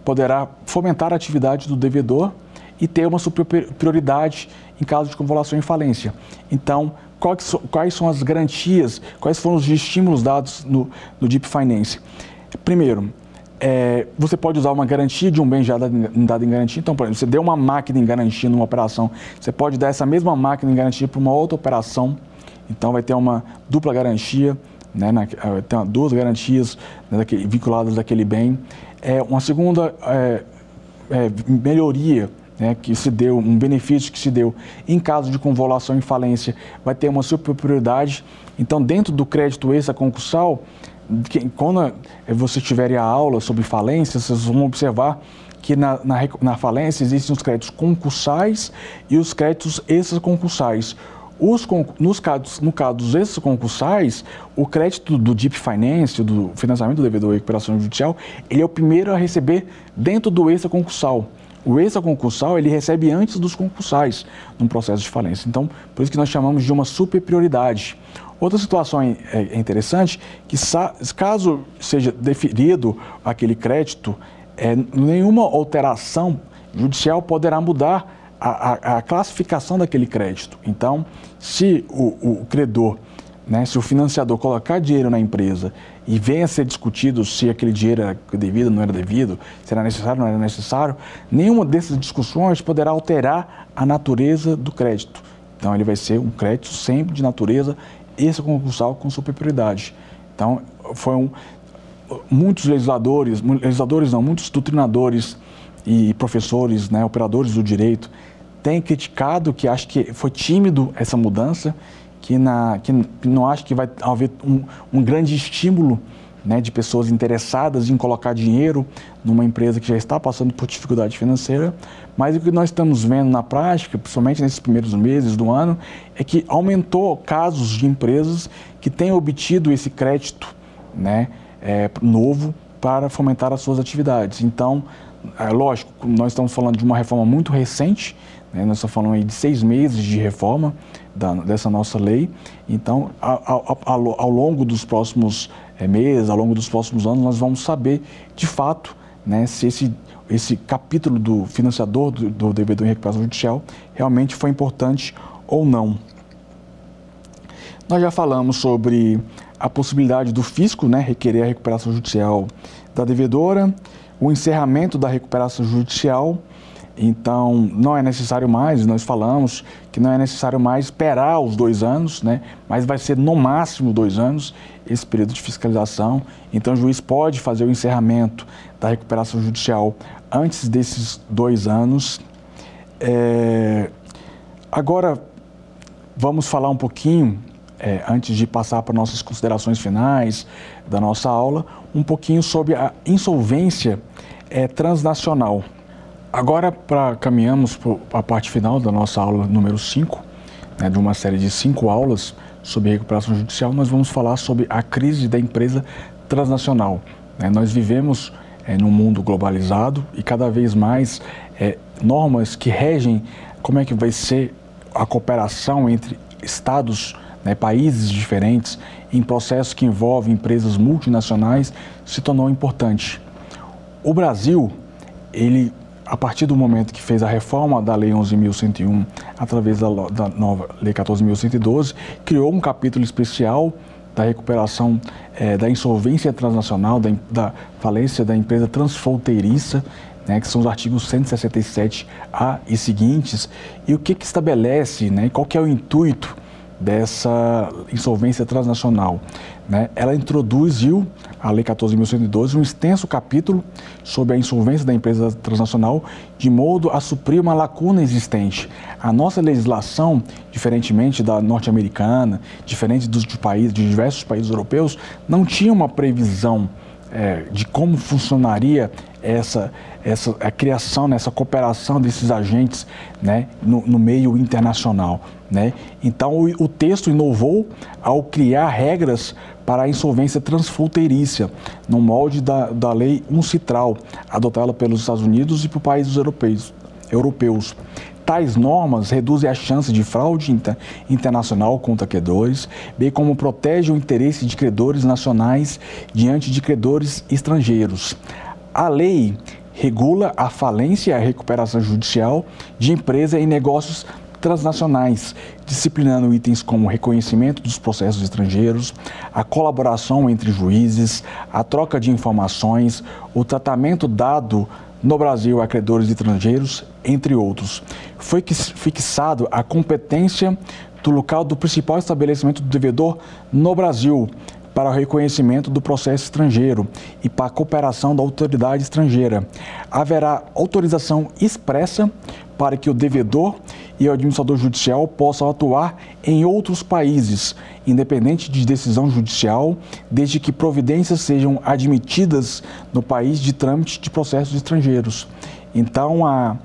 poderá fomentar a atividade do devedor e ter uma superioridade em caso de convolução e falência. Então, quais, quais são as garantias, quais foram os estímulos dados no, no Deep Finance. Primeiro, é, você pode usar uma garantia de um bem já dado, em garantia. Então, por exemplo, você deu uma máquina em garantia numa operação, você pode dar essa mesma máquina em garantia para uma outra operação. Então, vai ter uma dupla garantia, né, na, tem duas garantias né, daquele, vinculadas daquele bem. É, uma segunda é, é, melhoria né, que se deu, um benefício que se deu em caso de convolução e falência, vai ter uma superioridade. Então, dentro do crédito extra-concursal, quando você tiver a aula sobre falência, vocês vão observar que na, na, na falência existem os créditos concursais e os créditos extra-concursais. Os, nos casos, no caso dos extra-concursais, o crédito do Deep Finance, do financiamento do devedor e recuperação judicial, ele é o primeiro a receber dentro do extra-concursal. O extra-concursal ele recebe antes dos concursais num processo de falência. Então, por isso que nós chamamos de uma super prioridade. Outra situação é, é interessante que caso seja deferido aquele crédito, é, nenhuma alteração judicial poderá mudar a, a, a classificação daquele crédito. Então, se o, o credor né, se o financiador colocar dinheiro na empresa e venha a ser discutido se aquele dinheiro era devido ou não era devido, se era necessário ou não era necessário, nenhuma dessas discussões poderá alterar a natureza do crédito. Então, ele vai ser um crédito sempre de natureza extraconcursal com superioridade. Então, foi um, muitos legisladores, legisladores não, muitos doutrinadores e professores, né, operadores do direito, têm criticado que acho que foi tímido essa mudança que, na, que não acho que vai haver um, um grande estímulo né, de pessoas interessadas em colocar dinheiro numa empresa que já está passando por dificuldade financeira, mas o que nós estamos vendo na prática, principalmente nesses primeiros meses do ano, é que aumentou casos de empresas que têm obtido esse crédito né, é, novo para fomentar as suas atividades. Então, é, lógico, nós estamos falando de uma reforma muito recente, né, nós estamos falando aí de seis meses de reforma da, dessa nossa lei. Então, ao, ao, ao longo dos próximos é, meses, ao longo dos próximos anos, nós vamos saber de fato né, se esse, esse capítulo do financiador do, do devedor em recuperação judicial realmente foi importante ou não. Nós já falamos sobre a possibilidade do fisco né, requerer a recuperação judicial da devedora, o encerramento da recuperação judicial. Então, não é necessário mais, nós falamos que não é necessário mais esperar os dois anos, né? mas vai ser no máximo dois anos esse período de fiscalização. Então, o juiz pode fazer o encerramento da recuperação judicial antes desses dois anos. É... Agora, vamos falar um pouquinho, é, antes de passar para nossas considerações finais da nossa aula, um pouquinho sobre a insolvência é, transnacional. Agora, pra, caminhamos para a parte final da nossa aula número 5, né, de uma série de cinco aulas sobre recuperação judicial, nós vamos falar sobre a crise da empresa transnacional. Né, nós vivemos é, num mundo globalizado e cada vez mais é, normas que regem como é que vai ser a cooperação entre estados, né, países diferentes, em processos que envolvem empresas multinacionais, se tornou importante. O Brasil, ele, a partir do momento que fez a reforma da Lei 11.101, através da, da nova Lei 14.112, criou um capítulo especial da recuperação é, da insolvência transnacional, da, da, falência da empresa transfronteiriça, né, que são os artigos 167A e seguintes, e o que, que estabelece, né, qual que é o intuito dessa insolvência transnacional. Né? Ela introduziu a Lei 14.112 um extenso capítulo sobre a insolvência da empresa transnacional, de modo a suprir uma lacuna existente. A nossa legislação, diferentemente da norte-americana, diferente dos de de diversos países europeus, não tinha uma previsão é, de como funcionaria essa, essa a criação, né, essa cooperação desses agentes né, no, no meio internacional. Né? Então, o, o, texto inovou ao criar regras para a insolvência transfronteiriça, no molde da, da Lei Uncitral, adotada pelos Estados Unidos e por países europeus. europeus. Tais normas reduzem a chance de fraude inter, internacional contra credores, bem como protegem o interesse de credores nacionais diante de credores estrangeiros. A lei regula a falência e a recuperação judicial de empresa em negócios transnacionais, disciplinando itens como reconhecimento dos processos estrangeiros, a colaboração entre juízes, a troca de informações, o tratamento dado no Brasil a credores estrangeiros, entre outros. Foi fixado a competência do local do principal estabelecimento do devedor no Brasil, para o reconhecimento do processo estrangeiro e para a cooperação da autoridade estrangeira. Haverá autorização expressa para que o devedor e o administrador judicial possam atuar em outros países, independente de decisão judicial, desde que providências sejam admitidas no país de trâmite de processos estrangeiros. Então, a,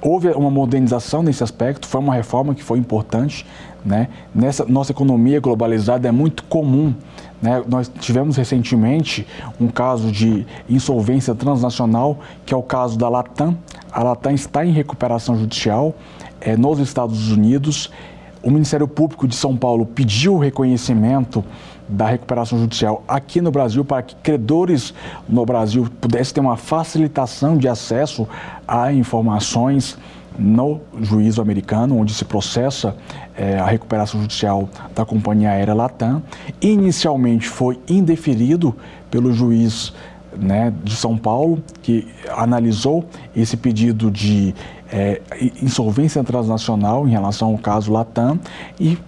houve uma modernização nesse aspecto, foi uma reforma que foi importante. Né? Nessa nossa economia globalizada é muito comum né? Nós tivemos recentemente um caso de insolvência transnacional, que é o caso da Latam. A Latam está em recuperação judicial é, nos Estados Unidos. O Ministério Público de São Paulo pediu o reconhecimento da recuperação judicial aqui no Brasil para que credores no Brasil pudessem ter uma facilitação de acesso a informações no juízo americano, onde se processa é, a recuperação judicial da companhia aérea Latam. Inicialmente foi indeferido pelo juiz né, de São Paulo, que analisou esse pedido de é, insolvência transnacional em relação ao caso Latam e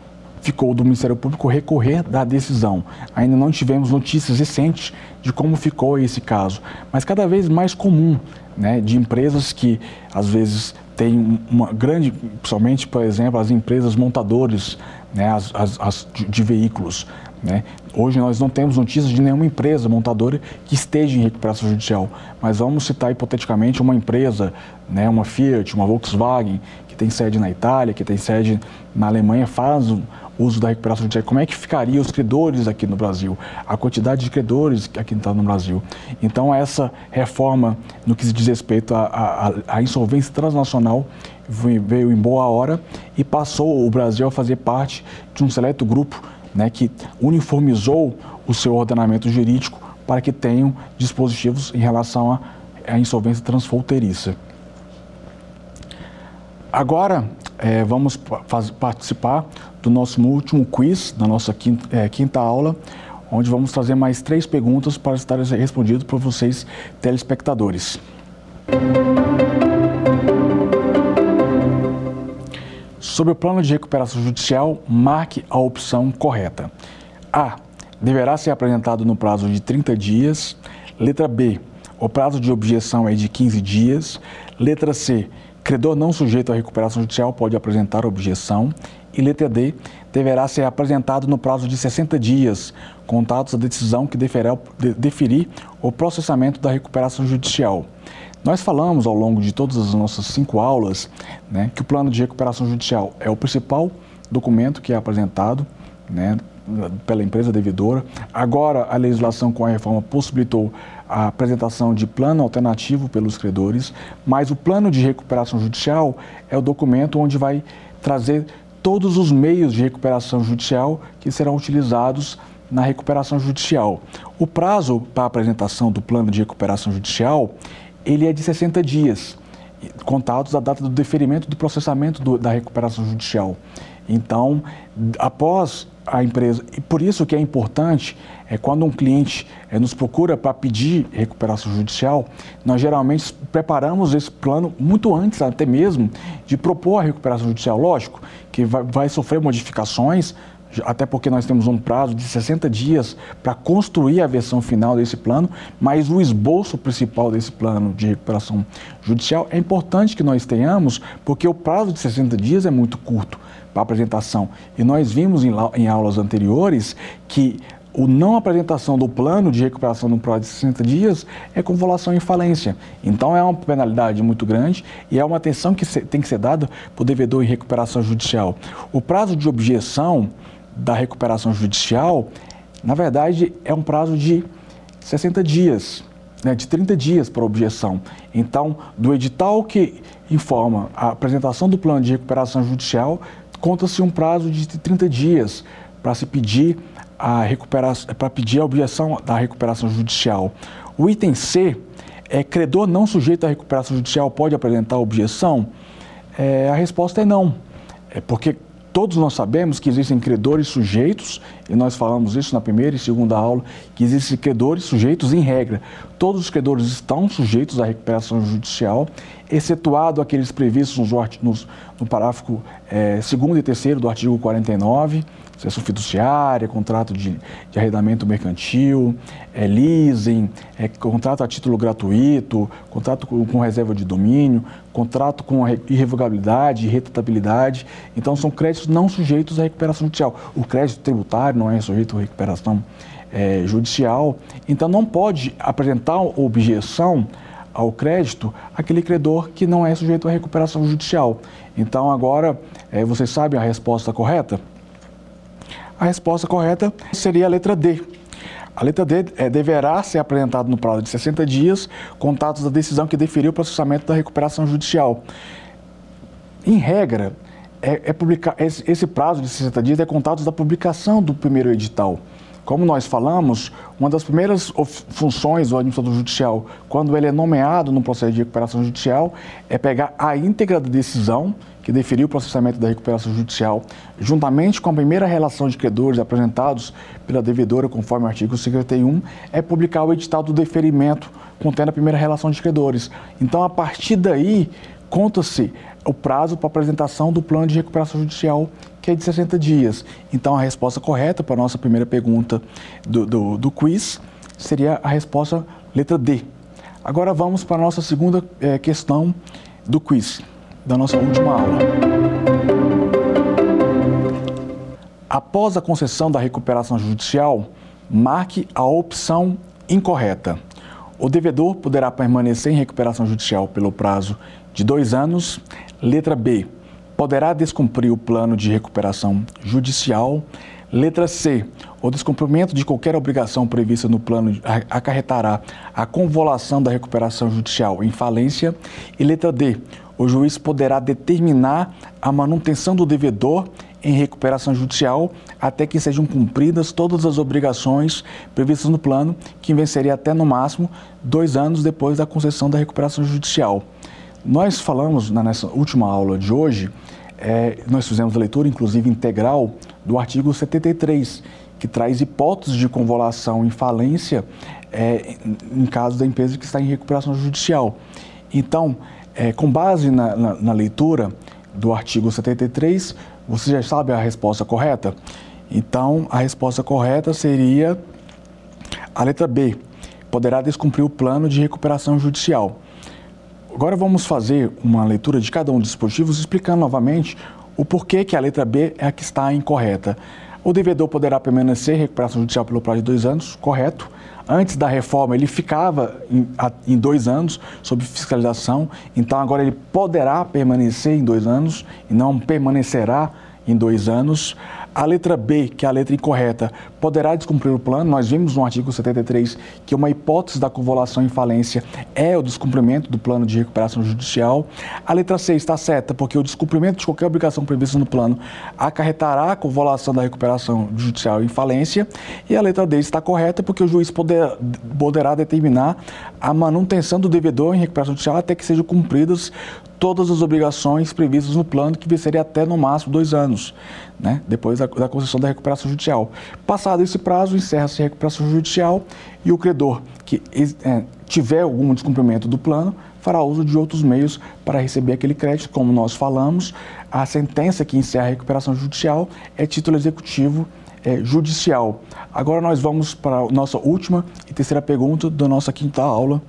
ficou do Ministério Público recorrer da decisão. Ainda não tivemos notícias recentes de como ficou esse caso, mas cada vez mais comum, né, de empresas que às vezes tem uma grande, principalmente, por exemplo, as empresas montadoras né, as, as, as de, de, veículos. Né? Hoje nós não temos notícias de nenhuma empresa montadora que esteja em recuperação judicial, mas vamos citar hipoteticamente uma empresa, né, uma Fiat, uma Volkswagen, que tem sede na Itália, que tem sede na Alemanha, faz uso da recuperação judicial, como é que ficaria os credores aqui no Brasil, a quantidade de credores aqui está no Brasil. Então, essa reforma no que se diz respeito à insolvência transnacional veio em boa hora e passou o Brasil a fazer parte de um seleto grupo né, que uniformizou o seu ordenamento jurídico para que tenham dispositivos em relação à insolvência transfronteiriça. Agora, é, vamos participar do nosso último quiz, da nossa quinta, é, quinta aula, onde vamos trazer mais três perguntas para estarem respondidas por vocês, telespectadores. Sobre o plano de recuperação judicial, marque a opção correta. A. Deverá ser apresentado no prazo de 30 dias. Letra B. O prazo de objeção é de 15 dias. Letra C. Credor não sujeito à recuperação judicial pode apresentar objeção. E letra D, deverá ser apresentado no prazo de 60 dias, contados a decisão que deferir, deferir o processamento da recuperação judicial. Nós falamos ao longo de todas as nossas cinco aulas né, que o plano de recuperação judicial é o principal documento que é apresentado né, pela empresa devedora. Agora, a legislação com a reforma possibilitou a apresentação de plano alternativo pelos credores, mas o plano de recuperação judicial é o documento onde vai trazer todos os meios de recuperação judicial que serão utilizados na recuperação judicial. O prazo para apresentação do plano de recuperação judicial, ele é de 60 dias, contados da data do deferimento do processamento do, da recuperação judicial. Então, após a empresa. E por isso que é importante, é, quando um cliente é, nos procura para pedir recuperação judicial, nós geralmente preparamos esse plano muito antes até mesmo de propor a recuperação judicial. Lógico que vai, vai sofrer modificações, até porque nós temos um prazo de 60 dias para construir a versão final desse plano, mas o esboço principal desse plano de recuperação judicial é importante que nós tenhamos, porque o prazo de 60 dias é muito curto para apresentação. E nós vimos em, aulas anteriores que o não apresentação do plano de recuperação no prazo de 60 dias é convolução em falência. Então é uma penalidade muito grande e é uma atenção que tem que ser dada para o devedor em recuperação judicial. O prazo de objeção da recuperação judicial, na verdade, é um prazo de 60 dias, né, de 30 dias para objeção. Então, do edital que informa a apresentação do plano de recuperação judicial, conta-se um prazo de 30 dias para se pedir a recuperação, para pedir a objeção da recuperação judicial. O item C é credor não sujeito à recuperação judicial pode apresentar objeção? É, a resposta é não. É porque Todos nós sabemos que existem credores sujeitos, e nós falamos isso na primeira e segunda aula, que existem credores sujeitos em regra. Todos os credores estão sujeitos à recuperação judicial, excetuado aqueles previstos no parágrafo é, segundo e terceiro do artigo 49, cessão fiduciária, contrato de, de arrendamento mercantil, é, leasing, é, contrato a título gratuito, contrato com, com, reserva de domínio, contrato com irrevogabilidade retratabilidade. Então, são créditos não sujeitos à recuperação judicial. O crédito tributário não é sujeito à recuperação é, judicial. Então, não pode apresentar objeção ao crédito aquele credor que não é sujeito à recuperação judicial. Então, agora, é, vocês sabem a resposta correta? A resposta correta seria a letra D. A letra D é, deverá ser apresentada no prazo de 60 dias, contatos da decisão que deferiu o processamento da recuperação judicial. Em regra, é, é publicar, esse, esse prazo de 60 dias é contados da publicação do primeiro edital. Como nós falamos, uma das primeiras funções do administrador judicial, quando ele é nomeado no processo de recuperação judicial, é pegar a íntegra da decisão que deferiu o processamento da recuperação judicial, juntamente com a primeira relação de credores apresentados pela devedora, conforme o artigo 51, é publicar o edital do deferimento contendo a primeira relação de credores. Então, a partir daí, conta-se o prazo para apresentação do plano de recuperação judicial, que é de 60 dias. Então, a resposta correta para a nossa primeira pergunta do, do, do quiz seria a resposta letra D. Agora vamos para a nossa segunda é, questão do quiz, da nossa última aula. Após a concessão da recuperação judicial, marque a opção incorreta. O devedor poderá permanecer em recuperação judicial pelo prazo de dois anos. Letra B. poderá descumprir o plano de recuperação judicial. Letra C. O descumprimento de qualquer obrigação prevista no plano acarretará a convolução da recuperação judicial em falência. E letra D. O juiz poderá determinar a manutenção do devedor em recuperação judicial até que sejam cumpridas todas as obrigações previstas no plano, que venceria até no máximo dois anos depois da concessão da recuperação judicial. Nós falamos na nossa última aula de hoje, é, nós fizemos a leitura, inclusive integral, do artigo 73, que traz hipóteses de convolução em falência é, em caso da empresa que está em recuperação judicial. Então, é, com base na, na, na leitura do artigo 73, você já sabe a resposta correta? Então, a resposta correta seria a letra B. Poderá descumprir o plano de recuperação judicial. Agora vamos fazer uma leitura de cada um dos dispositivos, explicando novamente o porquê que a letra B é a que está incorreta. O devedor poderá permanecer em recuperação judicial pelo prazo de dois anos, correto. Antes da reforma, ele ficava em, em, dois anos sob fiscalização, então agora ele poderá permanecer em dois anos e não permanecerá em dois anos. A letra B, que é a letra incorreta, poderá descumprir o plano. Nós vimos no artigo 73 que uma hipótese da convolução em falência é o descumprimento do plano de recuperação judicial. A letra C está certa, porque o descumprimento de qualquer obrigação prevista no plano acarretará a convolução da recuperação judicial em falência. E a letra D está correta, porque o juiz poder, poderá determinar a manutenção do devedor em recuperação judicial até que sejam cumpridas todas as obrigações previstas no plano, que venceria até no máximo dois anos, né? depois da, da concessão da recuperação judicial. Passado esse prazo, encerra-se a recuperação judicial e o credor que é, tiver algum descumprimento do plano fará uso de outros meios para receber aquele crédito, como nós falamos. A sentença que encerra a recuperação judicial é título executivo é, judicial. Agora nós vamos para a nossa última e terceira pergunta da nossa quinta aula.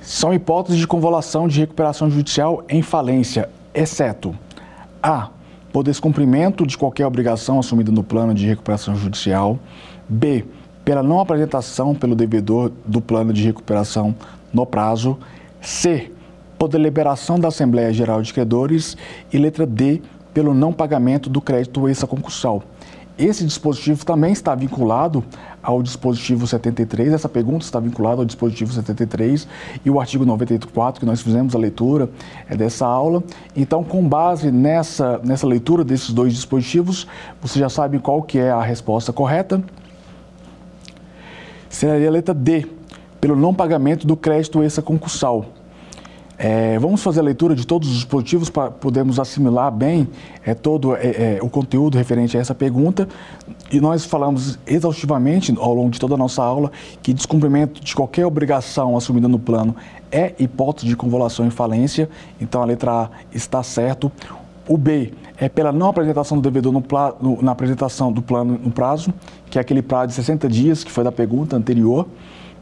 São hipóteses de convolução de recuperação judicial em falência, exceto A. Por descumprimento de qualquer obrigação assumida no plano de recuperação judicial. B. Pela não apresentação pelo devedor do plano de recuperação no prazo. C. Por deliberação da Assembleia Geral de Credores. E letra D. Pelo não pagamento do crédito extraconcursal. Esse dispositivo também está vinculado ao dispositivo 73, essa pergunta está vinculada ao dispositivo 73 e o artigo 94, que nós fizemos a leitura é dessa aula. Então, com base nessa, nessa leitura desses dois dispositivos, você já sabe qual que é a resposta correta. Seria a letra D, pelo não pagamento do crédito extraconcursal. É, vamos fazer a leitura de todos os dispositivos para podermos assimilar bem é, todo é, é, o conteúdo referente a essa pergunta. E nós falamos exaustivamente ao longo de toda a nossa aula que descumprimento de qualquer obrigação assumida no plano é hipótese de convolução em falência. Então a letra A está certo. O B é pela não apresentação do devedor no, no, na apresentação do plano no prazo, que é aquele prazo de 60 dias que foi da pergunta anterior.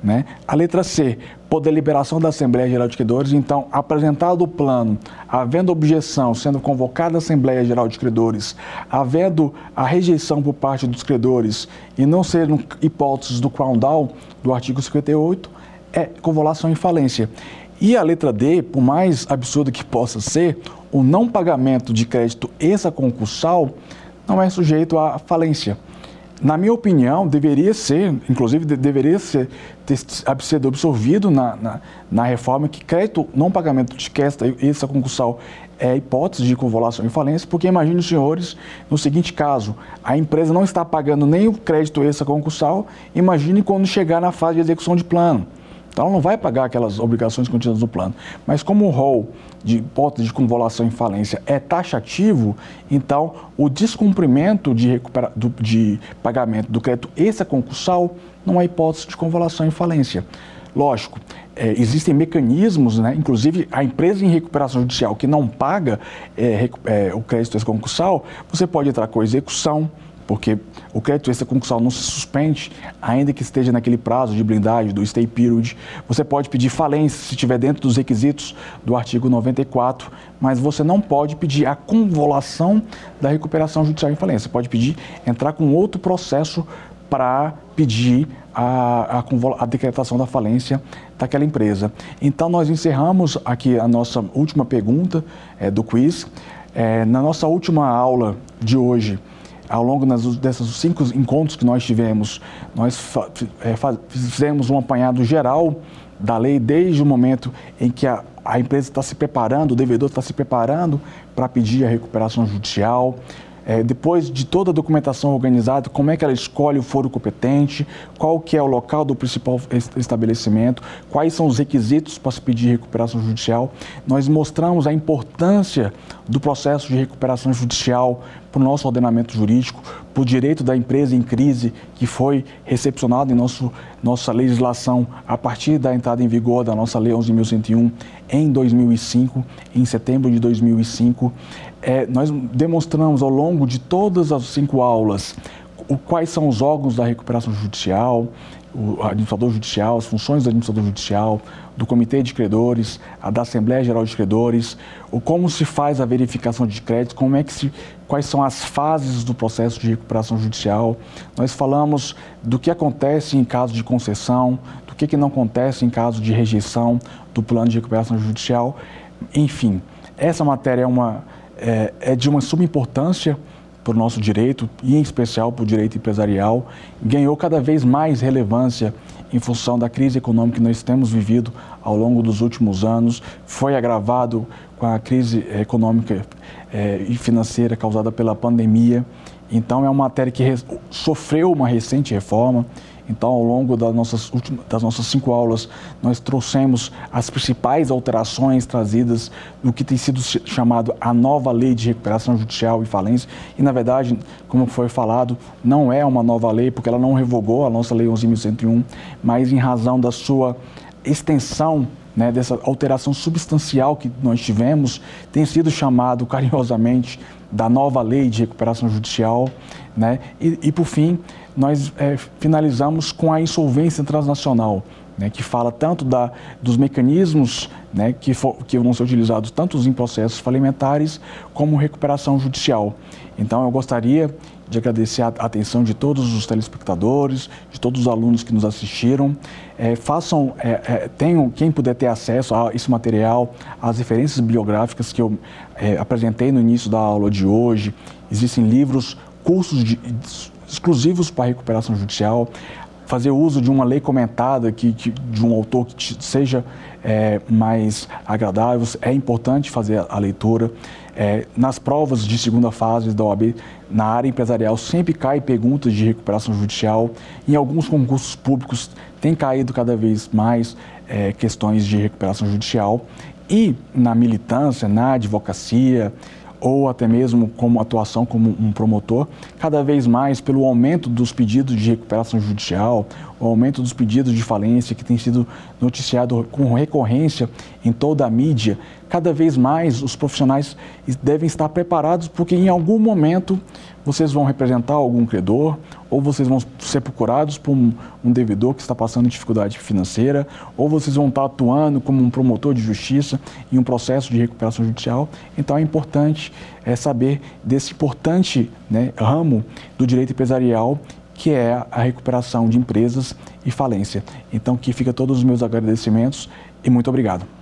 Né? A letra C, por deliberação da Assembleia Geral de Credores, então, apresentado o plano, havendo objeção, sendo convocada a Assembleia Geral de Credores, havendo a rejeição por parte dos credores e não sendo hipóteses do Crown Down, do artigo 58, é convolução em falência. E a letra D, por mais absurda que possa ser, o não pagamento de crédito extraconcursal não é sujeito à falência na minha opinião, deveria ser, inclusive deveria ser ter sido absorvido na, na, na, reforma que crédito não pagamento de questa essa concursal é hipótese de convolução e falência, porque imagine os senhores, no seguinte caso, a empresa não está pagando nem o crédito essa concursal, imagine quando chegar na fase de execução de plano. Então, ela não vai pagar aquelas obrigações contidas no plano. Mas como o rol de hipótese de convolução em falência é taxativo, então o descumprimento de, recupera... de pagamento do crédito extraconcursal não é hipótese de convolução em falência. Lógico, é, existem mecanismos, né? inclusive a empresa em recuperação judicial que não paga é, é, o crédito extraconcursal, você pode entrar com execução, porque o crédito extraconcursal não se suspende, ainda que esteja naquele prazo de blindagem do stay period. Você pode pedir falência se estiver dentro dos requisitos do artigo 94, mas você não pode pedir a convolução da recuperação judicial em falência. Você pode pedir entrar com outro processo para pedir a, a, a, decretação da falência daquela empresa. Então, nós encerramos aqui a nossa última pergunta é, do quiz. É, na nossa última aula de hoje, ao longo das, desses cinco encontros que nós tivemos, nós é, fizemos um apanhado geral da lei desde o momento em que a, a empresa está se preparando, o devedor está se preparando para pedir a recuperação judicial, é, depois de toda a documentação organizada, como é que ela escolhe o foro competente, qual que é o local do principal estabelecimento, quais são os requisitos para se pedir recuperação judicial. Nós mostramos a importância do processo de recuperação judicial para o nosso ordenamento jurídico, para o direito da empresa em crise que foi recepcionado em nosso, nossa legislação a partir da entrada em vigor da nossa Lei 11.101 em 2005, em setembro de 2005 é, nós demonstramos ao longo de todas as cinco aulas o, quais são os órgãos da recuperação judicial, o administrador judicial, as funções do administrador judicial, do comitê de credores, a da Assembleia Geral de Credores, o como se faz a verificação de crédito, como é que se, quais são as fases do processo de recuperação judicial. Nós falamos do que acontece em caso de concessão, do que, que não acontece em caso de rejeição do plano de recuperação judicial. Enfim, essa matéria é uma é, é de uma suma importância para o nosso direito e, em especial, para o direito empresarial, ganhou cada vez mais relevância em função da crise econômica que nós temos vivido ao longo dos últimos anos, foi agravado com a crise econômica é, e financeira causada pela pandemia. Então, é uma matéria que sofreu uma recente reforma então, ao longo das nossas, últimas, das nossas cinco aulas, nós trouxemos as principais alterações trazidas do que tem sido chamado a nova lei de recuperação judicial e falência. E, na verdade, como foi falado, não é uma nova lei, porque ela não revogou a nossa Lei 11.101, mas em razão da sua extensão né, dessa alteração substancial que nós tivemos, tem sido chamado carinhosamente da nova lei de recuperação judicial. Né? E, e por fim, nós é, finalizamos com a insolvência transnacional, né, que fala tanto da, dos mecanismos né, que, for, que vão ser utilizados tanto em processos falimentares como recuperação judicial. Então, eu gostaria de agradecer a atenção de todos os telespectadores, de todos os alunos que nos assistiram. É, façam, é, é, tenham, quem puder ter acesso a esse material, as referências bibliográficas que eu é, apresentei no início da aula de hoje. Existem livros, cursos de, exclusivos para recuperação judicial, fazer uso de uma lei comentada que, que de um autor que seja é, mais agradável, é importante fazer a, leitura. É, nas provas de segunda fase da OAB, na área empresarial, sempre cai perguntas de recuperação judicial. Em alguns concursos públicos tem caído cada vez mais é, questões de recuperação judicial. E na militância, na advocacia, ou até mesmo como atuação como um promotor, cada vez mais pelo aumento dos pedidos de recuperação judicial, o aumento dos pedidos de falência que tem sido noticiado com recorrência em toda a mídia, cada vez mais os profissionais devem estar preparados porque em algum momento vocês vão representar algum credor ou vocês vão ser procurados por um, um, devedor que está passando dificuldade financeira, ou vocês vão estar atuando como um promotor de justiça em um processo de recuperação judicial. Então é importante é, saber desse importante né, ramo do direito empresarial que é a recuperação de empresas e falência. Então, aqui fica todos os meus agradecimentos e muito obrigado.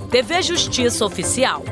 TV Justiça Oficial.